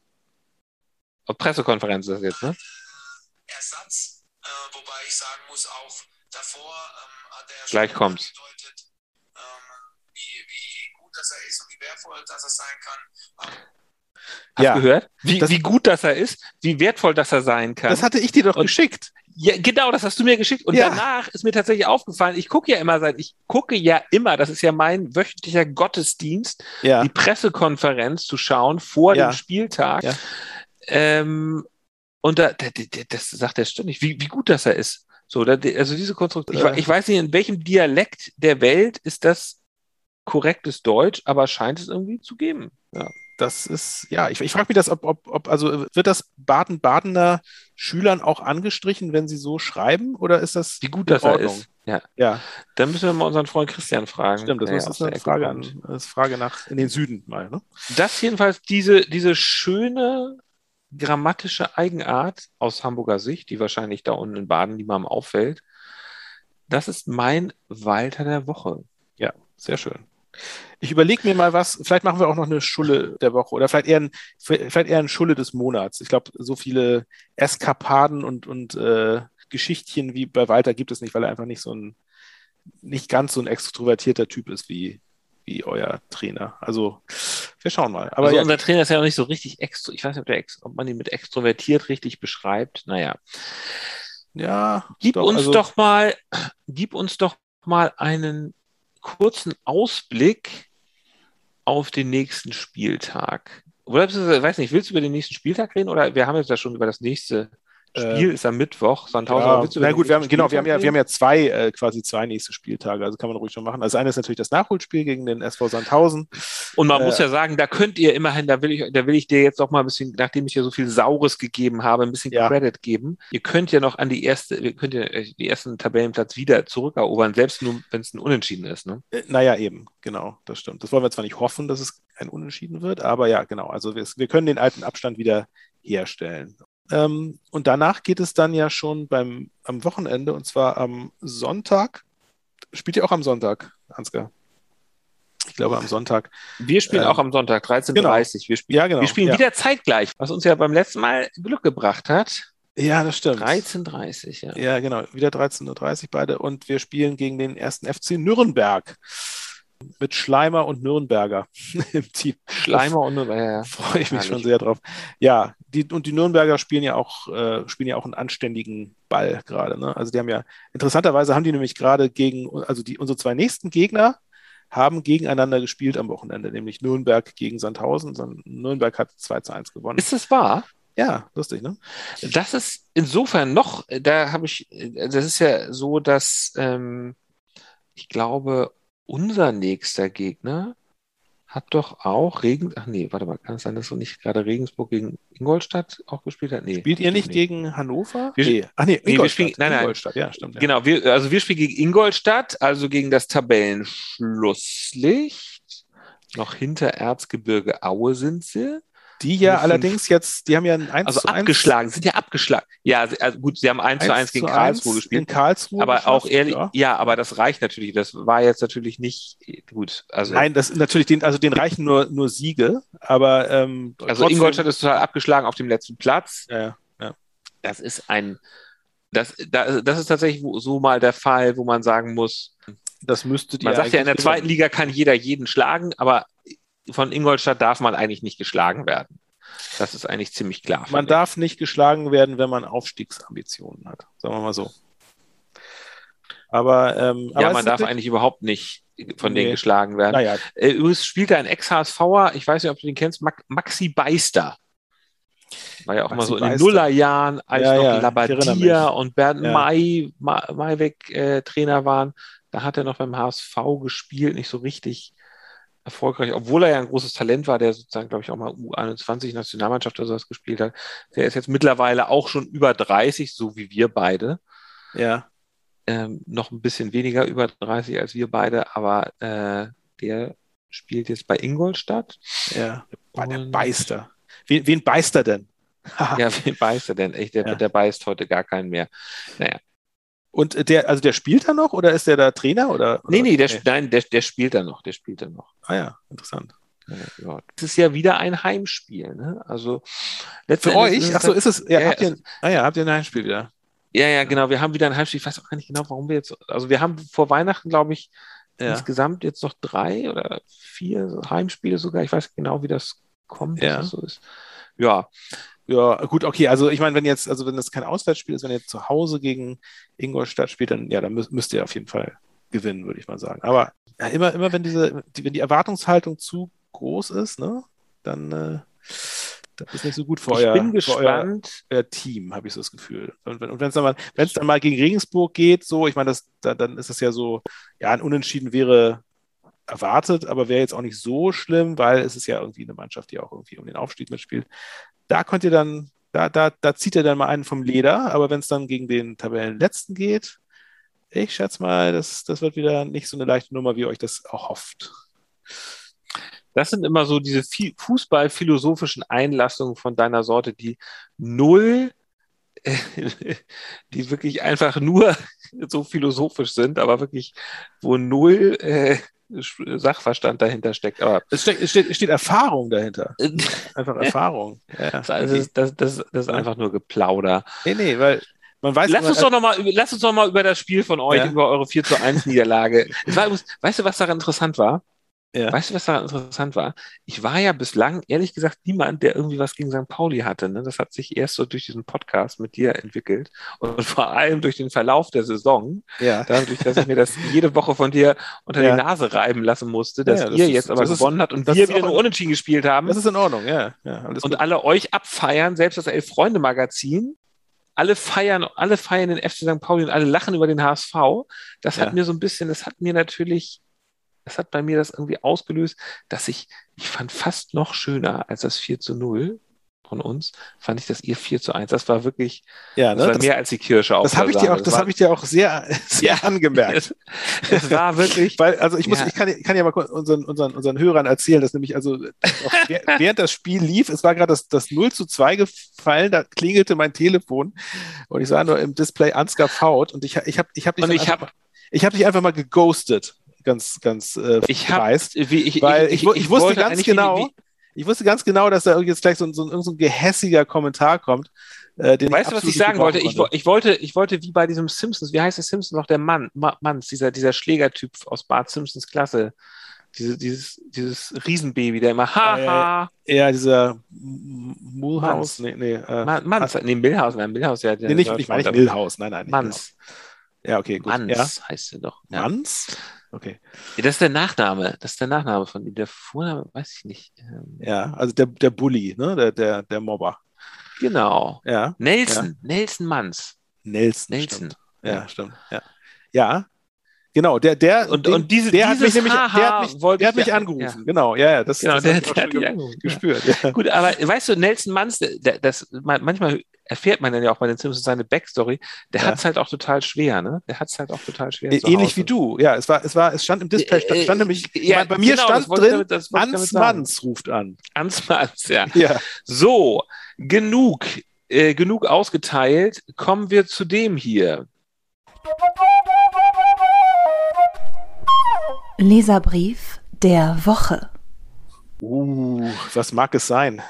Auf Pressekonferenz ist das jetzt, ne? Ersatz, äh, wobei ich sagen muss, auch davor ähm, Gleich kommt's. Ähm, wie, wie gut dass er ist und wie wertvoll dass er sein kann. Ähm, Hast ja, gehört? Wie, das, wie gut dass er ist, wie wertvoll dass er sein kann. Das hatte ich dir doch und, geschickt. Ja, genau, das hast du mir geschickt. Und ja. danach ist mir tatsächlich aufgefallen, ich gucke ja immer seit, ich gucke ja immer, das ist ja mein wöchentlicher Gottesdienst, ja. die Pressekonferenz zu schauen vor ja. dem Spieltag. Ähm, und da, das sagt er ständig, wie, wie gut das er ist. So, also diese Konstruktion, ich, ich, weiß nicht, in welchem Dialekt der Welt ist das korrektes Deutsch, aber scheint es irgendwie zu geben. Ja das ist, ja, ich, ich frage mich das, ob, ob, ob, also wird das Baden-Badener Schülern auch angestrichen, wenn sie so schreiben, oder ist das Wie gut das ist. Ja. ja. Dann müssen wir mal unseren Freund Christian fragen. Stimmt, das ist eine Frage, an, das Frage nach in den Süden mal. Ne? Das jedenfalls, diese, diese schöne grammatische Eigenart aus Hamburger Sicht, die wahrscheinlich da unten in Baden niemandem auffällt, das ist mein Walter der Woche. Ja, sehr schön. Ich überlege mir mal was, vielleicht machen wir auch noch eine Schulle der Woche oder vielleicht eher ein, vielleicht eher eine Schulle des Monats. Ich glaube, so viele Eskapaden und, und äh, Geschichtchen wie bei Walter gibt es nicht, weil er einfach nicht so ein, nicht ganz so ein extrovertierter Typ ist wie, wie euer Trainer. Also wir schauen mal. Aber also ja, unser Trainer ist ja auch nicht so richtig extro, ich weiß nicht, ob, der, ob man ihn mit extrovertiert richtig beschreibt. Naja. Ja. Gib doch, uns also, doch mal, gib uns doch mal einen kurzen Ausblick auf den nächsten Spieltag. Oder, weiß nicht, willst du über den nächsten Spieltag reden oder wir haben jetzt ja schon über das nächste Spiel äh, ist am Mittwoch. Sandhausen. Ja, na gut, wir haben, genau, wir haben, ja, wir haben ja zwei, äh, quasi zwei nächste Spieltage, also kann man ruhig schon machen. Also eine ist natürlich das Nachholspiel gegen den SV Sandhausen. Und man äh, muss ja sagen, da könnt ihr immerhin, da will ich, da will ich dir jetzt auch mal ein bisschen, nachdem ich ja so viel Saures gegeben habe, ein bisschen ja. Credit geben. Ihr könnt ja noch an die erste, ihr könnt ja die ersten Tabellenplatz wieder zurückerobern, selbst nur, wenn es ein Unentschieden ist. Ne? Äh, naja, eben, genau, das stimmt. Das wollen wir zwar nicht hoffen, dass es ein Unentschieden wird, aber ja, genau. Also wir, wir können den alten Abstand wieder herstellen. Ähm, und danach geht es dann ja schon beim, am Wochenende und zwar am Sonntag. Spielt ihr auch am Sonntag, Ansgar? Ich glaube am Sonntag. Wir spielen ähm, auch am Sonntag, 13.30 genau. Wir spielen, ja, genau. wir spielen ja. wieder zeitgleich, was uns ja beim letzten Mal Glück gebracht hat. Ja, das stimmt. 13.30 ja. Ja, genau. Wieder 13.30 Uhr beide. Und wir spielen gegen den ersten FC Nürnberg mit Schleimer und Nürnberger im Team. Schleimer und Nürnberger, ja. Freue ich mich Herrlich. schon sehr drauf. Ja, die, und die Nürnberger spielen ja auch, äh, spielen ja auch einen anständigen Ball gerade. Ne? Also die haben ja, interessanterweise haben die nämlich gerade gegen, also die, unsere zwei nächsten Gegner haben gegeneinander gespielt am Wochenende, nämlich Nürnberg gegen Sandhausen. Nürnberg hat 2 zu 1 gewonnen. Ist das wahr? Ja, lustig, ne? Das ist insofern noch, da habe ich, das ist ja so, dass ähm, ich glaube, unser nächster Gegner hat doch auch Regen. Ach nee, warte mal, kann es sein, dass du nicht gerade Regensburg gegen Ingolstadt auch gespielt hat? Nee. Spielt ihr nicht, nicht, gegen Hannover? Wir, nee. Ach nee, nee wir spielen, nein, nein. Ingolstadt, ja, stimmt. Ja. Genau, wir, also wir spielen gegen Ingolstadt, also gegen das Tabellenschlusslicht. Noch hinter Erzgebirge Aue sind sie. Die ja allerdings jetzt, die haben ja ein 1 also zu 1. abgeschlagen, sind ja abgeschlagen. Ja, also gut, sie haben 1, 1 zu 1 gegen Karlsruhe gespielt. In Karlsruhe. Aber auch ehrlich, ja. ja. aber das reicht natürlich. Das war jetzt natürlich nicht gut. Also, Nein, das natürlich den, also den reichen nur, nur Siege, aber ähm, Also trotzdem, Ingolstadt ist total abgeschlagen auf dem letzten Platz. Ja, ja. Das ist ein, das, das ist tatsächlich so mal der Fall, wo man sagen muss, das müsste Man sagt ja, in der zweiten Liga kann jeder jeden schlagen, aber von Ingolstadt darf man eigentlich nicht geschlagen werden. Das ist eigentlich ziemlich klar. Man darf nicht geschlagen werden, wenn man Aufstiegsambitionen hat. Sagen wir mal so. Aber, ähm, ja, aber man darf eigentlich überhaupt nicht von nee. denen geschlagen werden. Naja. Äh, übrigens spielt da ein Ex-HSVer, ich weiß nicht, ob du den kennst, Maxi Beister. War ja auch Maxi mal so in den Nullerjahren, als ja, noch ja, Labadia und Bernd ja. May, Mayweck äh, Trainer waren. Da hat er noch beim HSV gespielt, nicht so richtig erfolgreich, obwohl er ja ein großes Talent war, der sozusagen, glaube ich, auch mal U21 Nationalmannschaft oder sowas gespielt hat. Der ist jetzt mittlerweile auch schon über 30, so wie wir beide. Ja. Ähm, noch ein bisschen weniger über 30 als wir beide, aber äh, der spielt jetzt bei Ingolstadt. Ja, der, der Beister. Wen, wen beißt er denn? ja, wen beißt er denn? Echt, der, ja. der beißt heute gar keinen mehr. Naja. Und der, also der spielt da noch oder ist der da Trainer? Oder, oder? Nee, nee, der, nein, der, der spielt da noch, der spielt da noch. Ah ja, interessant. Ja, das ist ja wieder ein Heimspiel. Ne? Also für euch? Achso, ist es. Ja, ja, habt ihr, ah ja, habt ihr ein Heimspiel wieder? Ja, ja, genau. Wir haben wieder ein Heimspiel. Ich weiß auch gar nicht genau, warum wir jetzt. Also wir haben vor Weihnachten, glaube ich, ja. insgesamt jetzt noch drei oder vier Heimspiele sogar. Ich weiß genau, wie das kommt, ja. das so ist. Ja. Ja, gut, okay. Also ich meine, wenn jetzt, also wenn das kein Auswärtsspiel ist, wenn ihr zu Hause gegen Ingolstadt spielt, dann ja, dann müsst, müsst ihr auf jeden Fall gewinnen, würde ich mal sagen. Aber ja, immer, immer wenn diese, die, wenn die Erwartungshaltung zu groß ist, ne, dann äh, das ist nicht so gut für, ich euer, bin gespannt. Euer, euer Team, habe ich so das Gefühl. Und, und wenn es dann, mal, dann mal gegen Regensburg geht, so, ich meine, das, da, dann ist es ja so, ja, ein Unentschieden wäre erwartet, aber wäre jetzt auch nicht so schlimm, weil es ist ja irgendwie eine Mannschaft, die auch irgendwie um den Aufstieg mitspielt. Da könnt ihr dann, da, da, da zieht ihr dann mal einen vom Leder, aber wenn es dann gegen den Tabellenletzten geht, ich schätze mal, das, das wird wieder nicht so eine leichte Nummer, wie euch das erhofft. Das sind immer so diese fußballphilosophischen Einlassungen von deiner Sorte, die null, die wirklich einfach nur so philosophisch sind, aber wirklich, wo null äh, Sachverstand dahinter steckt. Aber es, steht, es steht, steht Erfahrung dahinter. einfach Erfahrung. Ja, das, das, das, das, ist einfach nur Geplauder. Nee, nee, weil man weiß, lass, uns doch noch mal, lass uns doch mal über das Spiel von euch, ja. über eure 4 zu 1 Niederlage. weißt du, was daran interessant war? Ja. Weißt du, was da interessant war? Ich war ja bislang, ehrlich gesagt, niemand, der irgendwie was gegen St. Pauli hatte. Ne? Das hat sich erst so durch diesen Podcast mit dir entwickelt und vor allem durch den Verlauf der Saison. Ja. Dadurch, dass ich mir das jede Woche von dir unter ja. die Nase reiben lassen musste, dass das ihr ist, jetzt aber gewonnen habt und wir wieder nur unentschieden gespielt haben. Das ist in Ordnung, ja. ja und gut. alle euch abfeiern, selbst das Elf-Freunde-Magazin alle feiern, alle feiern den FC St. Pauli und alle lachen über den HSV. Das hat mir so ein bisschen, das hat mir natürlich das hat bei mir das irgendwie ausgelöst, dass ich, ich fand fast noch schöner als das 4 zu 0 von uns, fand ich das ihr 4 zu 1. Das war wirklich ja, ne? das war das, mehr als die Kirsche auf Das habe ich dir auch, das, das habe ich dir auch sehr, sehr ja, angemerkt. Es war wirklich. Weil, also ich muss, ja. ich kann, kann ja mal unseren, unseren, unseren Hörern erzählen, dass nämlich also während das Spiel lief, es war gerade das, das 0 zu 2 gefallen, da klingelte mein Telefon und ich sah nur im Display Ansgar Faut und ich, ich habe ich hab dich, ich hab, ich hab dich einfach mal geghostet ganz, ganz äh, ich hab, wie, ich, weil ich, ich, ich wusste ganz genau, wie, ich wusste ganz genau, dass da jetzt gleich so, so, so, so ein gehässiger Kommentar kommt. Äh, weißt du, was ich sagen wollte? Ich, ich, wollte? ich wollte wie bei diesem Simpsons, wie heißt der Simpsons noch, der Mann, Manns, dieser, dieser Schlägertyp aus Bart Simpsons Klasse. Diese, dieses, dieses Riesenbaby, der immer haha. Äh, ja, dieser Mulhouse. Nee, nee, äh, Manns, nee, Milhouse, nein, Milhouse, ja. Nee, nicht, ich meine nicht Milhouse, nein, nein. Manns. Ja, okay, gut. Manns ja. heißt er doch. Ja. Manns? Okay. Ja, das ist der Nachname. Das ist der Nachname von ihm. Der Vorname weiß ich nicht. Ähm, ja, also der, der Bully, ne? Der, der, der Mobber. Genau. Ja. Nelson. Ja. Nelson Manns. Nelson. Nelson. Stimmt. Ja, stimmt. Ja. ja. Genau, der, der, und, den, und diese, der hat mich nämlich, der hat mich, der hat mich angerufen. Ja. Genau, ja, ja, das, genau, das der, der hat mich. Gespürt. Ja. Gut, aber weißt du, Nelson Manns, das, manchmal erfährt man dann ja auch bei den Simpsons seine Backstory, der ja. hat es halt auch total schwer, ne? Der hat es halt auch total schwer. Ä ähnlich wie du, ja. Es war, es war, es stand im Display, stand, stand nämlich, ja, bei mir genau, stand drin, damit, Ans Manns ruft an. Ans Manns, ja. ja. So, genug, äh, genug ausgeteilt. Kommen wir zu dem hier. Leserbrief der Woche. Uh, was mag es sein?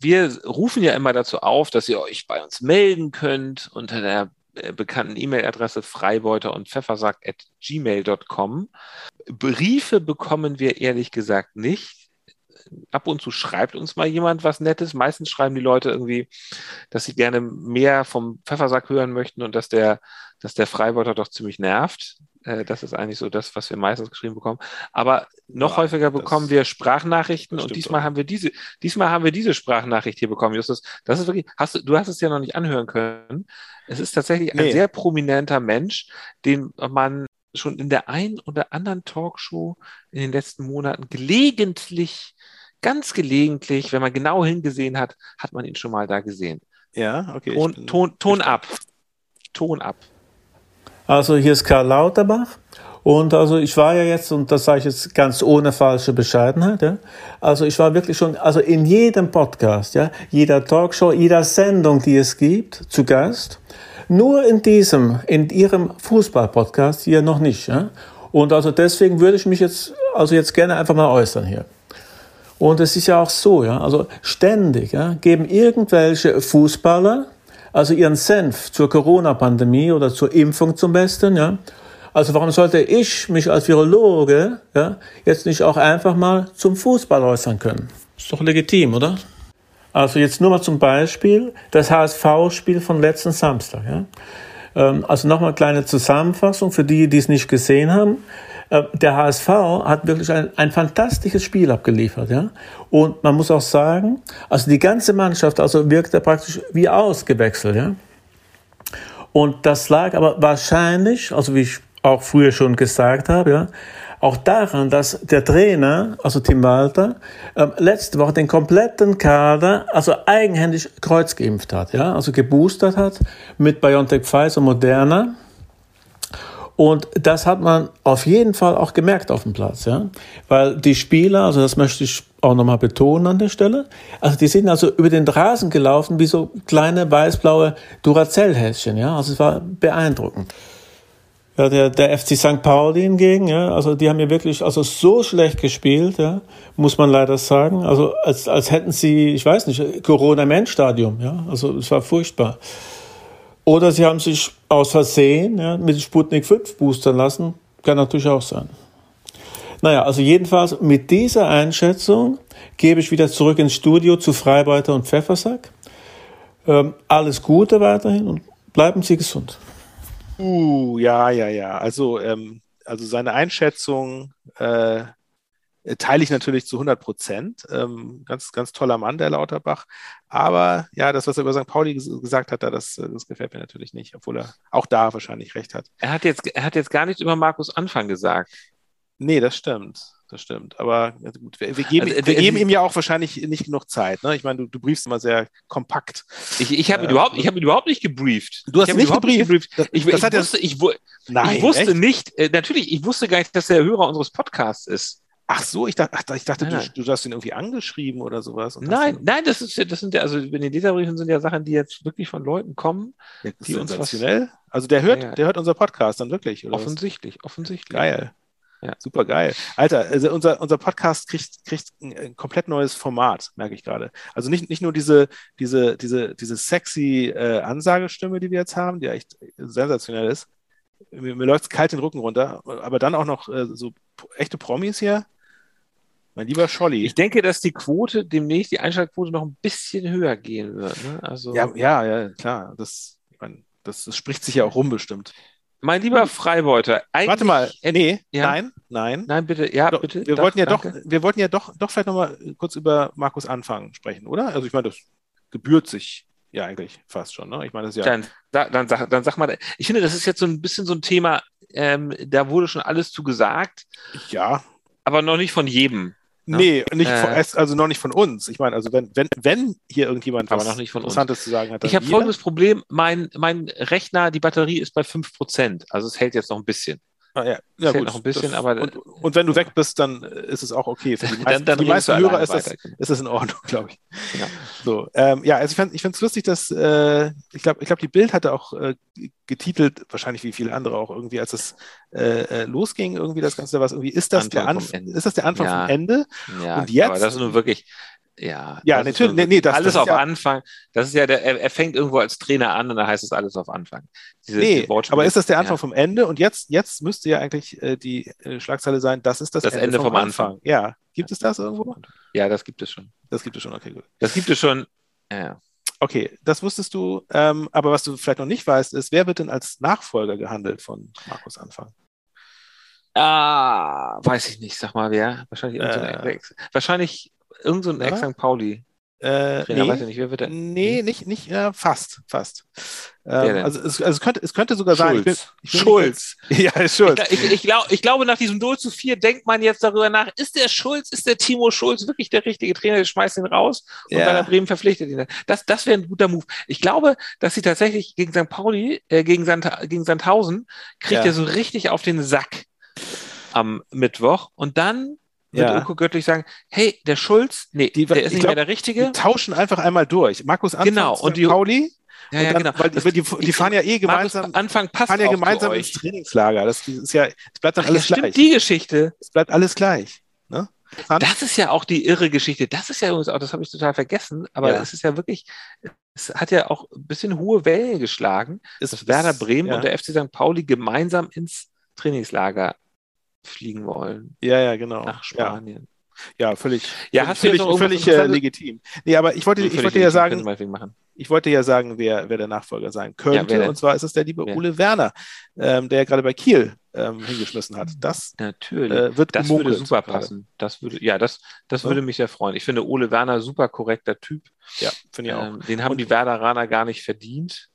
Wir rufen ja immer dazu auf, dass ihr euch bei uns melden könnt unter der äh, bekannten E-Mail-Adresse freibeuter und pfeffersack at gmail.com. Briefe bekommen wir ehrlich gesagt nicht. Ab und zu schreibt uns mal jemand was Nettes. Meistens schreiben die Leute irgendwie, dass sie gerne mehr vom Pfeffersack hören möchten und dass der, dass der Freibeuter doch ziemlich nervt. Äh, das ist eigentlich so das, was wir meistens geschrieben bekommen. Aber noch ja, häufiger bekommen wir Sprachnachrichten und diesmal auch. haben wir diese, diesmal haben wir diese Sprachnachricht hier bekommen, Justus. Das ist wirklich, hast du, du hast es ja noch nicht anhören können. Es ist tatsächlich nee. ein sehr prominenter Mensch, den man schon in der einen oder anderen Talkshow in den letzten Monaten gelegentlich, ganz gelegentlich, wenn man genau hingesehen hat, hat man ihn schon mal da gesehen. Ja, okay. Ton, Ton, Ton ab. Ton ab. Also hier ist Karl Lauterbach. Und also ich war ja jetzt, und das sage ich jetzt ganz ohne falsche Bescheidenheit, ja, also ich war wirklich schon, also in jedem Podcast, ja, jeder Talkshow, jeder Sendung, die es gibt, zu Gast. Nur in diesem, in Ihrem Fußball-Podcast hier noch nicht, ja. Und also deswegen würde ich mich jetzt, also jetzt gerne einfach mal äußern hier. Und es ist ja auch so, ja, also ständig ja, geben irgendwelche Fußballer also ihren Senf zur Corona-Pandemie oder zur Impfung zum Besten, ja. Also warum sollte ich mich als Virologe ja, jetzt nicht auch einfach mal zum Fußball äußern können? Ist doch legitim, oder? Also jetzt nur mal zum Beispiel das HSV-Spiel von letzten Samstag. Ja? Ähm, also nochmal eine kleine Zusammenfassung für die, die es nicht gesehen haben. Äh, der HSV hat wirklich ein, ein fantastisches Spiel abgeliefert, ja. Und man muss auch sagen, also die ganze Mannschaft, also wirkte praktisch wie ausgewechselt, ja. Und das lag aber wahrscheinlich, also wie ich auch früher schon gesagt habe, ja, auch daran, dass der Trainer, also Tim Walter, äh, letzte Woche den kompletten Kader, also eigenhändig kreuzgeimpft hat, ja, also geboostert hat mit BioNTech Pfizer Moderna. Und das hat man auf jeden Fall auch gemerkt auf dem Platz, ja. Weil die Spieler, also das möchte ich auch nochmal betonen an der Stelle, also die sind also über den Rasen gelaufen wie so kleine weißblaue Duracell-Häschen, ja. Also es war beeindruckend. Ja, der, der FC St. Pauli hingegen, ja, also die haben ja wirklich also so schlecht gespielt, ja, muss man leider sagen. Also als, als hätten sie, ich weiß nicht, Corona im Endstadium, ja. Also es war furchtbar. Oder sie haben sich aus Versehen ja, mit Sputnik 5 boostern lassen. Kann natürlich auch sein. Naja, also jedenfalls mit dieser Einschätzung gebe ich wieder zurück ins Studio zu Freibeiter und Pfeffersack. Ähm, alles Gute weiterhin und bleiben Sie gesund. Uh, ja, ja, ja. Also, ähm, also seine Einschätzung äh, teile ich natürlich zu 100 Prozent. Ähm, ganz, ganz toller Mann, der Lauterbach. Aber ja, das, was er über St. Pauli gesagt hat, das, das gefällt mir natürlich nicht, obwohl er auch da wahrscheinlich recht hat. Er hat jetzt, er hat jetzt gar nichts über Markus Anfang gesagt. Nee, das stimmt. Das stimmt. Aber gut, wir, wir geben, also, wir geben ihm ja auch wahrscheinlich nicht genug Zeit. Ne? Ich meine, du, du briefst immer sehr kompakt. Ich, ich habe ihn, äh, überhaupt, hab ihn überhaupt nicht gebrieft. Du hast ihn nicht gebrieft. gebrieft. Ich, das, ich, wusste, ich, Nein, ich wusste nicht, äh, natürlich, ich wusste gar nicht, dass er Hörer unseres Podcasts ist. Ach so, ich dachte, ach, ich dachte nein, du, du hast ihn irgendwie angeschrieben oder sowas. nein, nein, das ist das sind ja, also in den Leserbriefen sind ja Sachen, die jetzt wirklich von Leuten kommen, ja, die uns was. Also der hört, ja, ja. der hört unser Podcast dann wirklich, oder? Offensichtlich, was? offensichtlich. Geil. Ja. Super geil. Alter, also unser, unser Podcast kriegt, kriegt ein, komplett neues Format, merke ich gerade. Also nicht, nicht nur diese, diese, diese, diese sexy äh, Ansagestimme, die wir jetzt haben, die echt sensationell ist. Mir, mir läuft es kalt den Rücken runter, aber dann auch noch äh, so echte Promis hier. Mein lieber Scholli. Ich denke, dass die Quote demnächst, die Einschaltquote noch ein bisschen höher gehen wird. Ne? Also ja, ja, ja, klar. Das, ich mein, das, das spricht sich ja auch rum bestimmt. Mein lieber Freibeuter, Warte mal, nee, ja? nein, nein. Nein, bitte, ja, bitte. Wir doch, wollten ja danke. doch, wir wollten ja doch, doch vielleicht nochmal kurz über Markus Anfang sprechen, oder? Also ich meine, das gebührt sich ja eigentlich fast schon, ne? Ich meine, das ja. Dann, dann, sag, dann sag mal, ich finde, das ist jetzt so ein bisschen so ein Thema, ähm, da wurde schon alles zu gesagt. Ja. Aber noch nicht von jedem. Nee, nicht äh, von, also noch nicht von uns. Ich meine, also wenn, wenn, wenn hier irgendjemand was noch nicht von Interessantes uns. zu sagen hat. Ich habe folgendes Problem: mein, mein Rechner, die Batterie ist bei 5%. Also es hält jetzt noch ein bisschen. Ah, ja, ja gut. noch ein bisschen, das, aber, und, und, wenn du weg bist, dann ist es auch okay. Für die meisten, dann, dann die meisten Hörer ist das, ist das in Ordnung, glaube ich. Ja, so, ähm, ja also ich finde es lustig, dass äh, ich glaube, ich glaub, die Bild hatte auch äh, getitelt, wahrscheinlich wie viele andere auch irgendwie, als es äh, äh losging, irgendwie das Ganze, was irgendwie, ist das, der, Anf ist das der Anfang ja. vom Ende? Ja, und jetzt, aber das ist nur wirklich, ja, ja natürlich. Nee, nee, das, alles das auf ja, Anfang. Das ist ja, der, er, er, fängt irgendwo als Trainer an und dann heißt es alles auf Anfang. Diese, nee, die aber ist das der Anfang ja. vom Ende? Und jetzt, jetzt müsste ja eigentlich äh, die äh, Schlagzeile sein, das ist das, das Ende, Ende vom, vom Anfang. Anfang. Ja. Gibt es das irgendwo? Ja, das gibt es schon. Das gibt es schon, okay, gut. Das gibt es schon. Ja. Okay, das wusstest du. Ähm, aber was du vielleicht noch nicht weißt, ist, wer wird denn als Nachfolger gehandelt von Markus Anfang? Ah, weiß ich nicht, sag mal wer. Wahrscheinlich, äh, wahrscheinlich irgend so ein Ex-St. Pauli. Äh, Trainer, nee, weiß ich nicht, wer wird der? Nee, hm? nicht, nicht, ja, fast, fast. Ähm, also, es, also es, könnte, es könnte sogar Schulz. sein. Ich bin, ich Schulz. ja, Schulz. Ich, ich, ich, glaub, ich glaube, nach diesem 0 zu 4 denkt man jetzt darüber nach, ist der Schulz, ist der Timo Schulz wirklich der richtige Trainer? Der schmeißt ihn raus und ja. Werder Bremen verpflichtet ihn. Das, das wäre ein guter Move. Ich glaube, dass sie tatsächlich gegen St. Pauli, äh, gegen, Sand, gegen Sandhausen, kriegt ja. er so richtig auf den Sack am Mittwoch und dann wird ja. Uko Göttlich sagen, hey, der Schulz, nee, die, der ist nicht glaub, mehr der Richtige. Die tauschen einfach einmal durch. Markus Anfang genau. und die, Pauli. Ja, ja, dann, genau. Weil die, die, die fahren ja eh gemeinsam. Markus Anfang passt fahren ja gemeinsam ins Trainingslager. Das ist ja, es bleibt dann Ach, alles gleich. Die Geschichte. Es bleibt alles gleich. Ne? Das ist ja auch die irre Geschichte. Das ist ja übrigens auch, das habe ich total vergessen, aber ja. es ist ja wirklich, es hat ja auch ein bisschen hohe Wellen geschlagen, es, dass Werder Bremen ja. und der FC St. Pauli gemeinsam ins Trainingslager fliegen wollen. Ja, ja, genau. Nach Spanien. Ja, völlig, ja, hast völlig, du völlig äh, legitim. Nee, aber ich wollte, ich wollte ja sagen, ich wollte ja sagen, wer, wer der Nachfolger sein könnte. Ja, und zwar ist es der liebe wer? Ole Werner, ähm, der ja gerade bei Kiel ähm, hingeschmissen hat. Das Natürlich. Äh, wird das würde super passen. Das würde, ja, das, das ja. würde mich sehr freuen. Ich finde Ole Werner super korrekter Typ. Ja, finde ich auch. Ähm, den haben und, die Werderaner gar nicht verdient.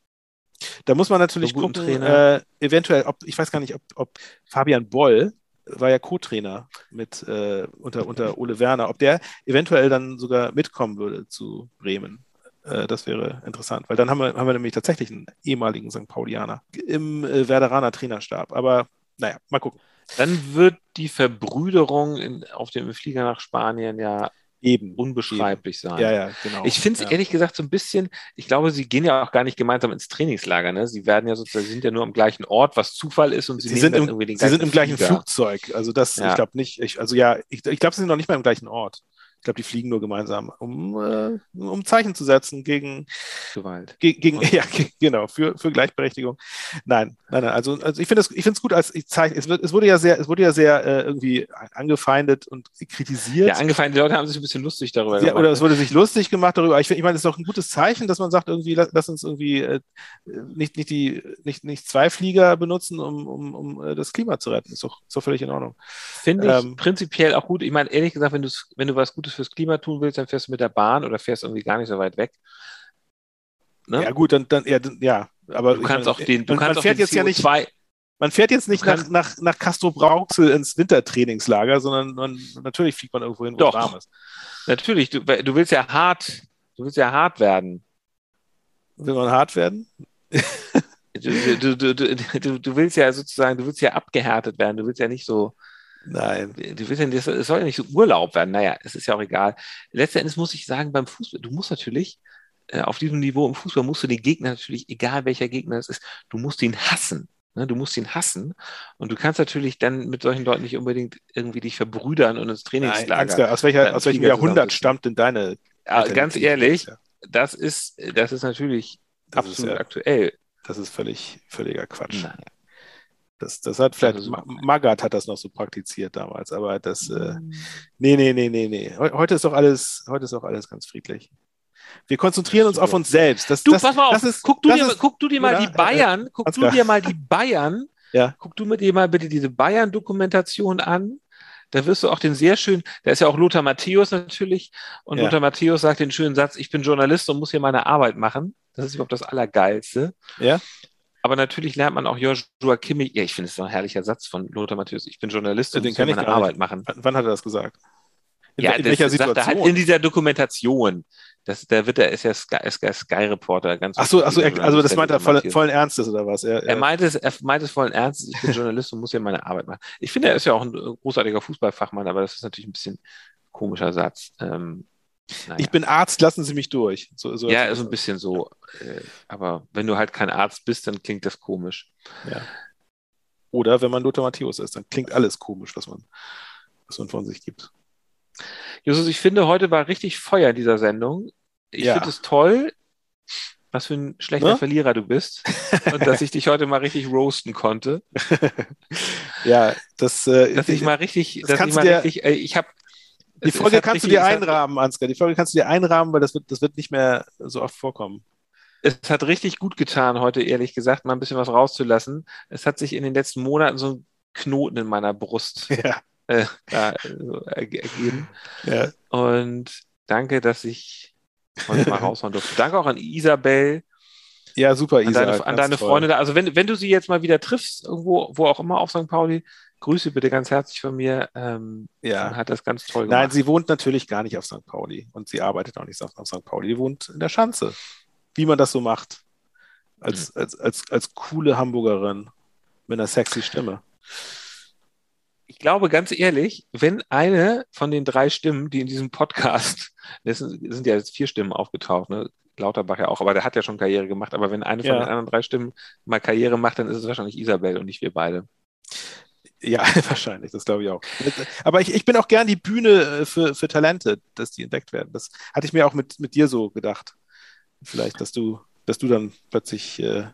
Da muss man natürlich so gucken, äh, eventuell, ob, ich weiß gar nicht, ob, ob Fabian Boll, war ja Co-Trainer mit äh, unter, unter Ole Werner, ob der eventuell dann sogar mitkommen würde zu Bremen. Äh, das wäre interessant, weil dann haben wir, haben wir nämlich tatsächlich einen ehemaligen St. Paulianer im äh, Werderaner Trainerstab. Aber naja, mal gucken. Dann wird die Verbrüderung in, auf dem Flieger nach Spanien ja eben unbeschreiblich eben. sein. Ja, ja, genau. Ich finde es ja. ehrlich gesagt so ein bisschen, ich glaube, sie gehen ja auch gar nicht gemeinsam ins Trainingslager, ne? Sie werden ja sozusagen, sie sind ja nur am gleichen Ort, was Zufall ist und sie, sie sind im, irgendwie den Sie sind im gleichen Flieger. Flugzeug. Also das, ja. ich glaube nicht, ich, also ja, ich, ich glaube, sie sind noch nicht mal im gleichen Ort. Ich glaube, die fliegen nur gemeinsam, um, äh, um Zeichen zu setzen gegen Gewalt. Ge gegen, ja, genau, für, für Gleichberechtigung. Nein, nein, nein. Also, also ich finde es ich gut als ich zeige, es, wird, es wurde ja sehr, es wurde ja sehr äh, irgendwie angefeindet und kritisiert. Ja, angefeindete Leute haben sich ein bisschen lustig darüber ja, gemacht. Oder es wurde sich lustig gemacht darüber. Ich, ich meine, es ist doch ein gutes Zeichen, dass man sagt, irgendwie, lass, lass uns irgendwie äh, nicht, nicht die, nicht, nicht zwei Flieger benutzen, um, um, um äh, das Klima zu retten. Ist doch, doch völlig in Ordnung. Finde ich ähm, prinzipiell auch gut. Ich meine, ehrlich gesagt, wenn du wenn du was Gutes Gutes fürs Klima tun willst, dann fährst du mit der Bahn oder fährst irgendwie gar nicht so weit weg. Ne? Ja, gut, dann, dann ja, ja, aber du kannst auch den, du man, kannst man fährt jetzt ja nicht, man fährt jetzt nicht nach, nach, nach Castro Brauxel ins Wintertrainingslager, sondern man, natürlich fliegt man irgendwo hin, wo Doch, es warm ist. Natürlich, du, du willst ja hart, du willst ja hart werden. Will man hart werden? du, du, du, du, du willst ja sozusagen, du willst ja abgehärtet werden, du willst ja nicht so, Nein. Du willst ja, es soll ja nicht so Urlaub werden. Naja, es ist ja auch egal. Letzten Endes muss ich sagen, beim Fußball, du musst natürlich äh, auf diesem Niveau im Fußball musst du den Gegner natürlich, egal welcher Gegner es ist, du musst ihn hassen. Ne? Du musst ihn hassen. Und du kannst natürlich dann mit solchen Leuten nicht unbedingt irgendwie dich verbrüdern und ins Trainingslager. Nein, aus, welcher, aus welchem Jahrhundert stammt denn deine? Ja, ganz ehrlich, das ist, das ist natürlich das absolut ist ja, aktuell. Das ist völlig, völliger Quatsch. Nein. Das, das hat vielleicht, das Magat hat das noch so praktiziert damals, aber das, äh, mhm. nee, nee, nee, nee, nee. Heute ist doch alles, heute ist doch alles ganz friedlich. Wir konzentrieren uns auf uns selbst. Das, du, das, pass mal auf, ist, guck, du dir, ist, guck du dir mal die Bayern, guck du dir mal die Bayern, ja. guck du dir mal bitte diese Bayern-Dokumentation an. Da wirst du auch den sehr schön, da ist ja auch Lothar Matthäus natürlich, und ja. Lothar Matthäus sagt den schönen Satz, ich bin Journalist und muss hier meine Arbeit machen. Das ist überhaupt das Allergeilste. Ja. Aber natürlich lernt man auch Joshua Kimmich. Ja, ich finde es ein herrlicher Satz von Lothar Matthäus. Ich bin Journalist und muss meine Arbeit nicht. machen. Wann hat er das gesagt? In, ja, in das welcher Situation? Sagt er halt in dieser Dokumentation. Das, der wird, er ist ja Sky, Sky, Sky Reporter. Ganz ach so, ach so er, also das meint er voll, vollen Ernstes oder was? Er, er, meint es, er meint es vollen Ernstes. Ich bin Journalist und muss hier meine Arbeit machen. Ich finde, er ist ja auch ein großartiger Fußballfachmann, aber das ist natürlich ein bisschen komischer Satz. Ähm, naja. Ich bin Arzt, lassen Sie mich durch. So, so ja, so ein bisschen so. Äh, aber wenn du halt kein Arzt bist, dann klingt das komisch. Ja. Oder wenn man Lothar Matthäus ist, dann klingt alles komisch, was man, was man von sich gibt. Justus, ich finde, heute war richtig Feuer in dieser Sendung. Ich ja. finde es toll, was für ein schlechter ne? Verlierer du bist und dass ich dich heute mal richtig roasten konnte. ja, das, äh, dass ich mal richtig, das dass ich mal richtig, äh, ich habe die Folge kannst du dir einrahmen, Ansgar. Die Folge kannst du dir einrahmen, weil das wird, das wird nicht mehr so oft vorkommen. Es hat richtig gut getan, heute ehrlich gesagt, mal ein bisschen was rauszulassen. Es hat sich in den letzten Monaten so ein Knoten in meiner Brust ja. äh, da, so ergeben. Ja. Und danke, dass ich heute mal raushauen durfte. Danke auch an Isabel. Ja, super, Isabel. An deine, an deine Freunde da. Also wenn, wenn du sie jetzt mal wieder triffst, irgendwo, wo auch immer auf St. Pauli, Grüße bitte ganz herzlich von mir. Ähm, ja. Hat das ganz toll gemacht. Nein, sie wohnt natürlich gar nicht auf St. Pauli und sie arbeitet auch nicht auf, St. Pauli. Sie wohnt in der Schanze. Wie man das so macht. Als, mhm. als, als, als coole Hamburgerin mit einer sexy Stimme. Ich glaube ganz ehrlich, wenn eine von den drei Stimmen, die in diesem Podcast, es sind, sind ja jetzt vier Stimmen aufgetaucht, ne? Lauterbach ja auch, aber der hat ja schon Karriere gemacht, aber wenn eine von ja. den anderen drei Stimmen mal Karriere macht, dann ist es wahrscheinlich Isabel und nicht wir beide. Ja, wahrscheinlich, das glaube ich auch. Aber ich, ich bin auch gern die Bühne äh, für, für Talente, dass die entdeckt werden. Das hatte ich mir auch mit, mit dir so gedacht. Vielleicht, dass du, dass du dann plötzlich, äh,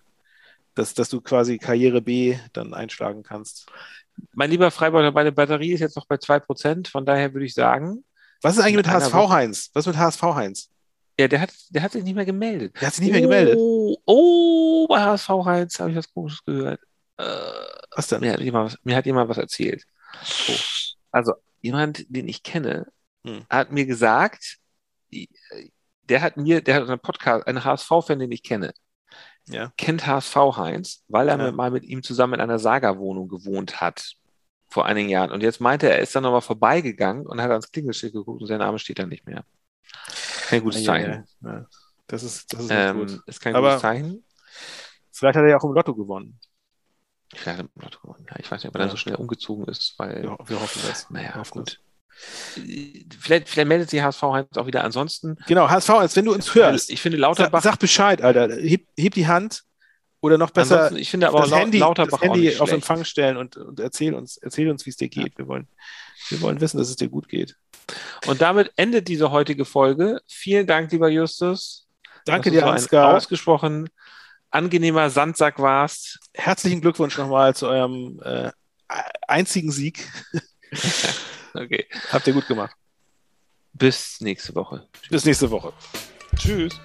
dass, dass du quasi Karriere B dann einschlagen kannst. Mein lieber Freibeuter, meine Batterie ist jetzt noch bei 2%, von daher würde ich sagen. Was ist eigentlich mit HSV Heinz? Was ist mit HSV Heinz? Ja, der hat, der hat sich nicht mehr gemeldet. Der hat sich nicht mehr gemeldet. Oh, oh bei HSV Heinz habe ich was Komisches gehört. Äh, was denn? Mir hat jemand, mir hat jemand was erzählt. Oh. Also, jemand, den ich kenne, hm. hat mir gesagt, der hat mir, der hat einen Podcast, einen HSV-Fan, den ich kenne, ja. kennt HSV Heinz, weil er ja. mal mit ihm zusammen in einer Saga-Wohnung gewohnt hat vor einigen Jahren. Und jetzt meinte er, er ist dann nochmal vorbeigegangen und hat ans Klingelschild geguckt und sein Name steht da nicht mehr. Kein gutes Zeichen. Ja, das ist, das ist, ähm, ist kein Aber gutes Zeichen. Vielleicht hat er ja auch im Lotto gewonnen. Vielleicht hat im Lotto gewonnen. Ja, ich weiß nicht, ob er dann so schnell umgezogen ist, weil. Ja, wir hoffen das. Naja, hoffen gut. Das. Vielleicht, vielleicht meldet sich HSV Heinz auch wieder. Ansonsten. Genau, HSV Heinz, wenn du uns hörst. Ich finde Lauterbach. Sag, sag Bescheid, Alter. Heb, heb, die Hand. Oder noch besser, ich finde aber das Handy, Lauterbach das Handy auf Empfang stellen und, und erzähl uns, erzähl uns, wie es dir geht. Ja. Wir, wollen, wir wollen wissen, dass es dir gut geht. Und damit endet diese heutige Folge. Vielen Dank, lieber Justus. Danke dir, Ansgar. Ausgesprochen angenehmer Sandsack warst. Herzlichen Glückwunsch nochmal zu eurem äh, einzigen Sieg. Okay. Habt ihr gut gemacht. Bis nächste Woche. Bis nächste Woche. Tschüss.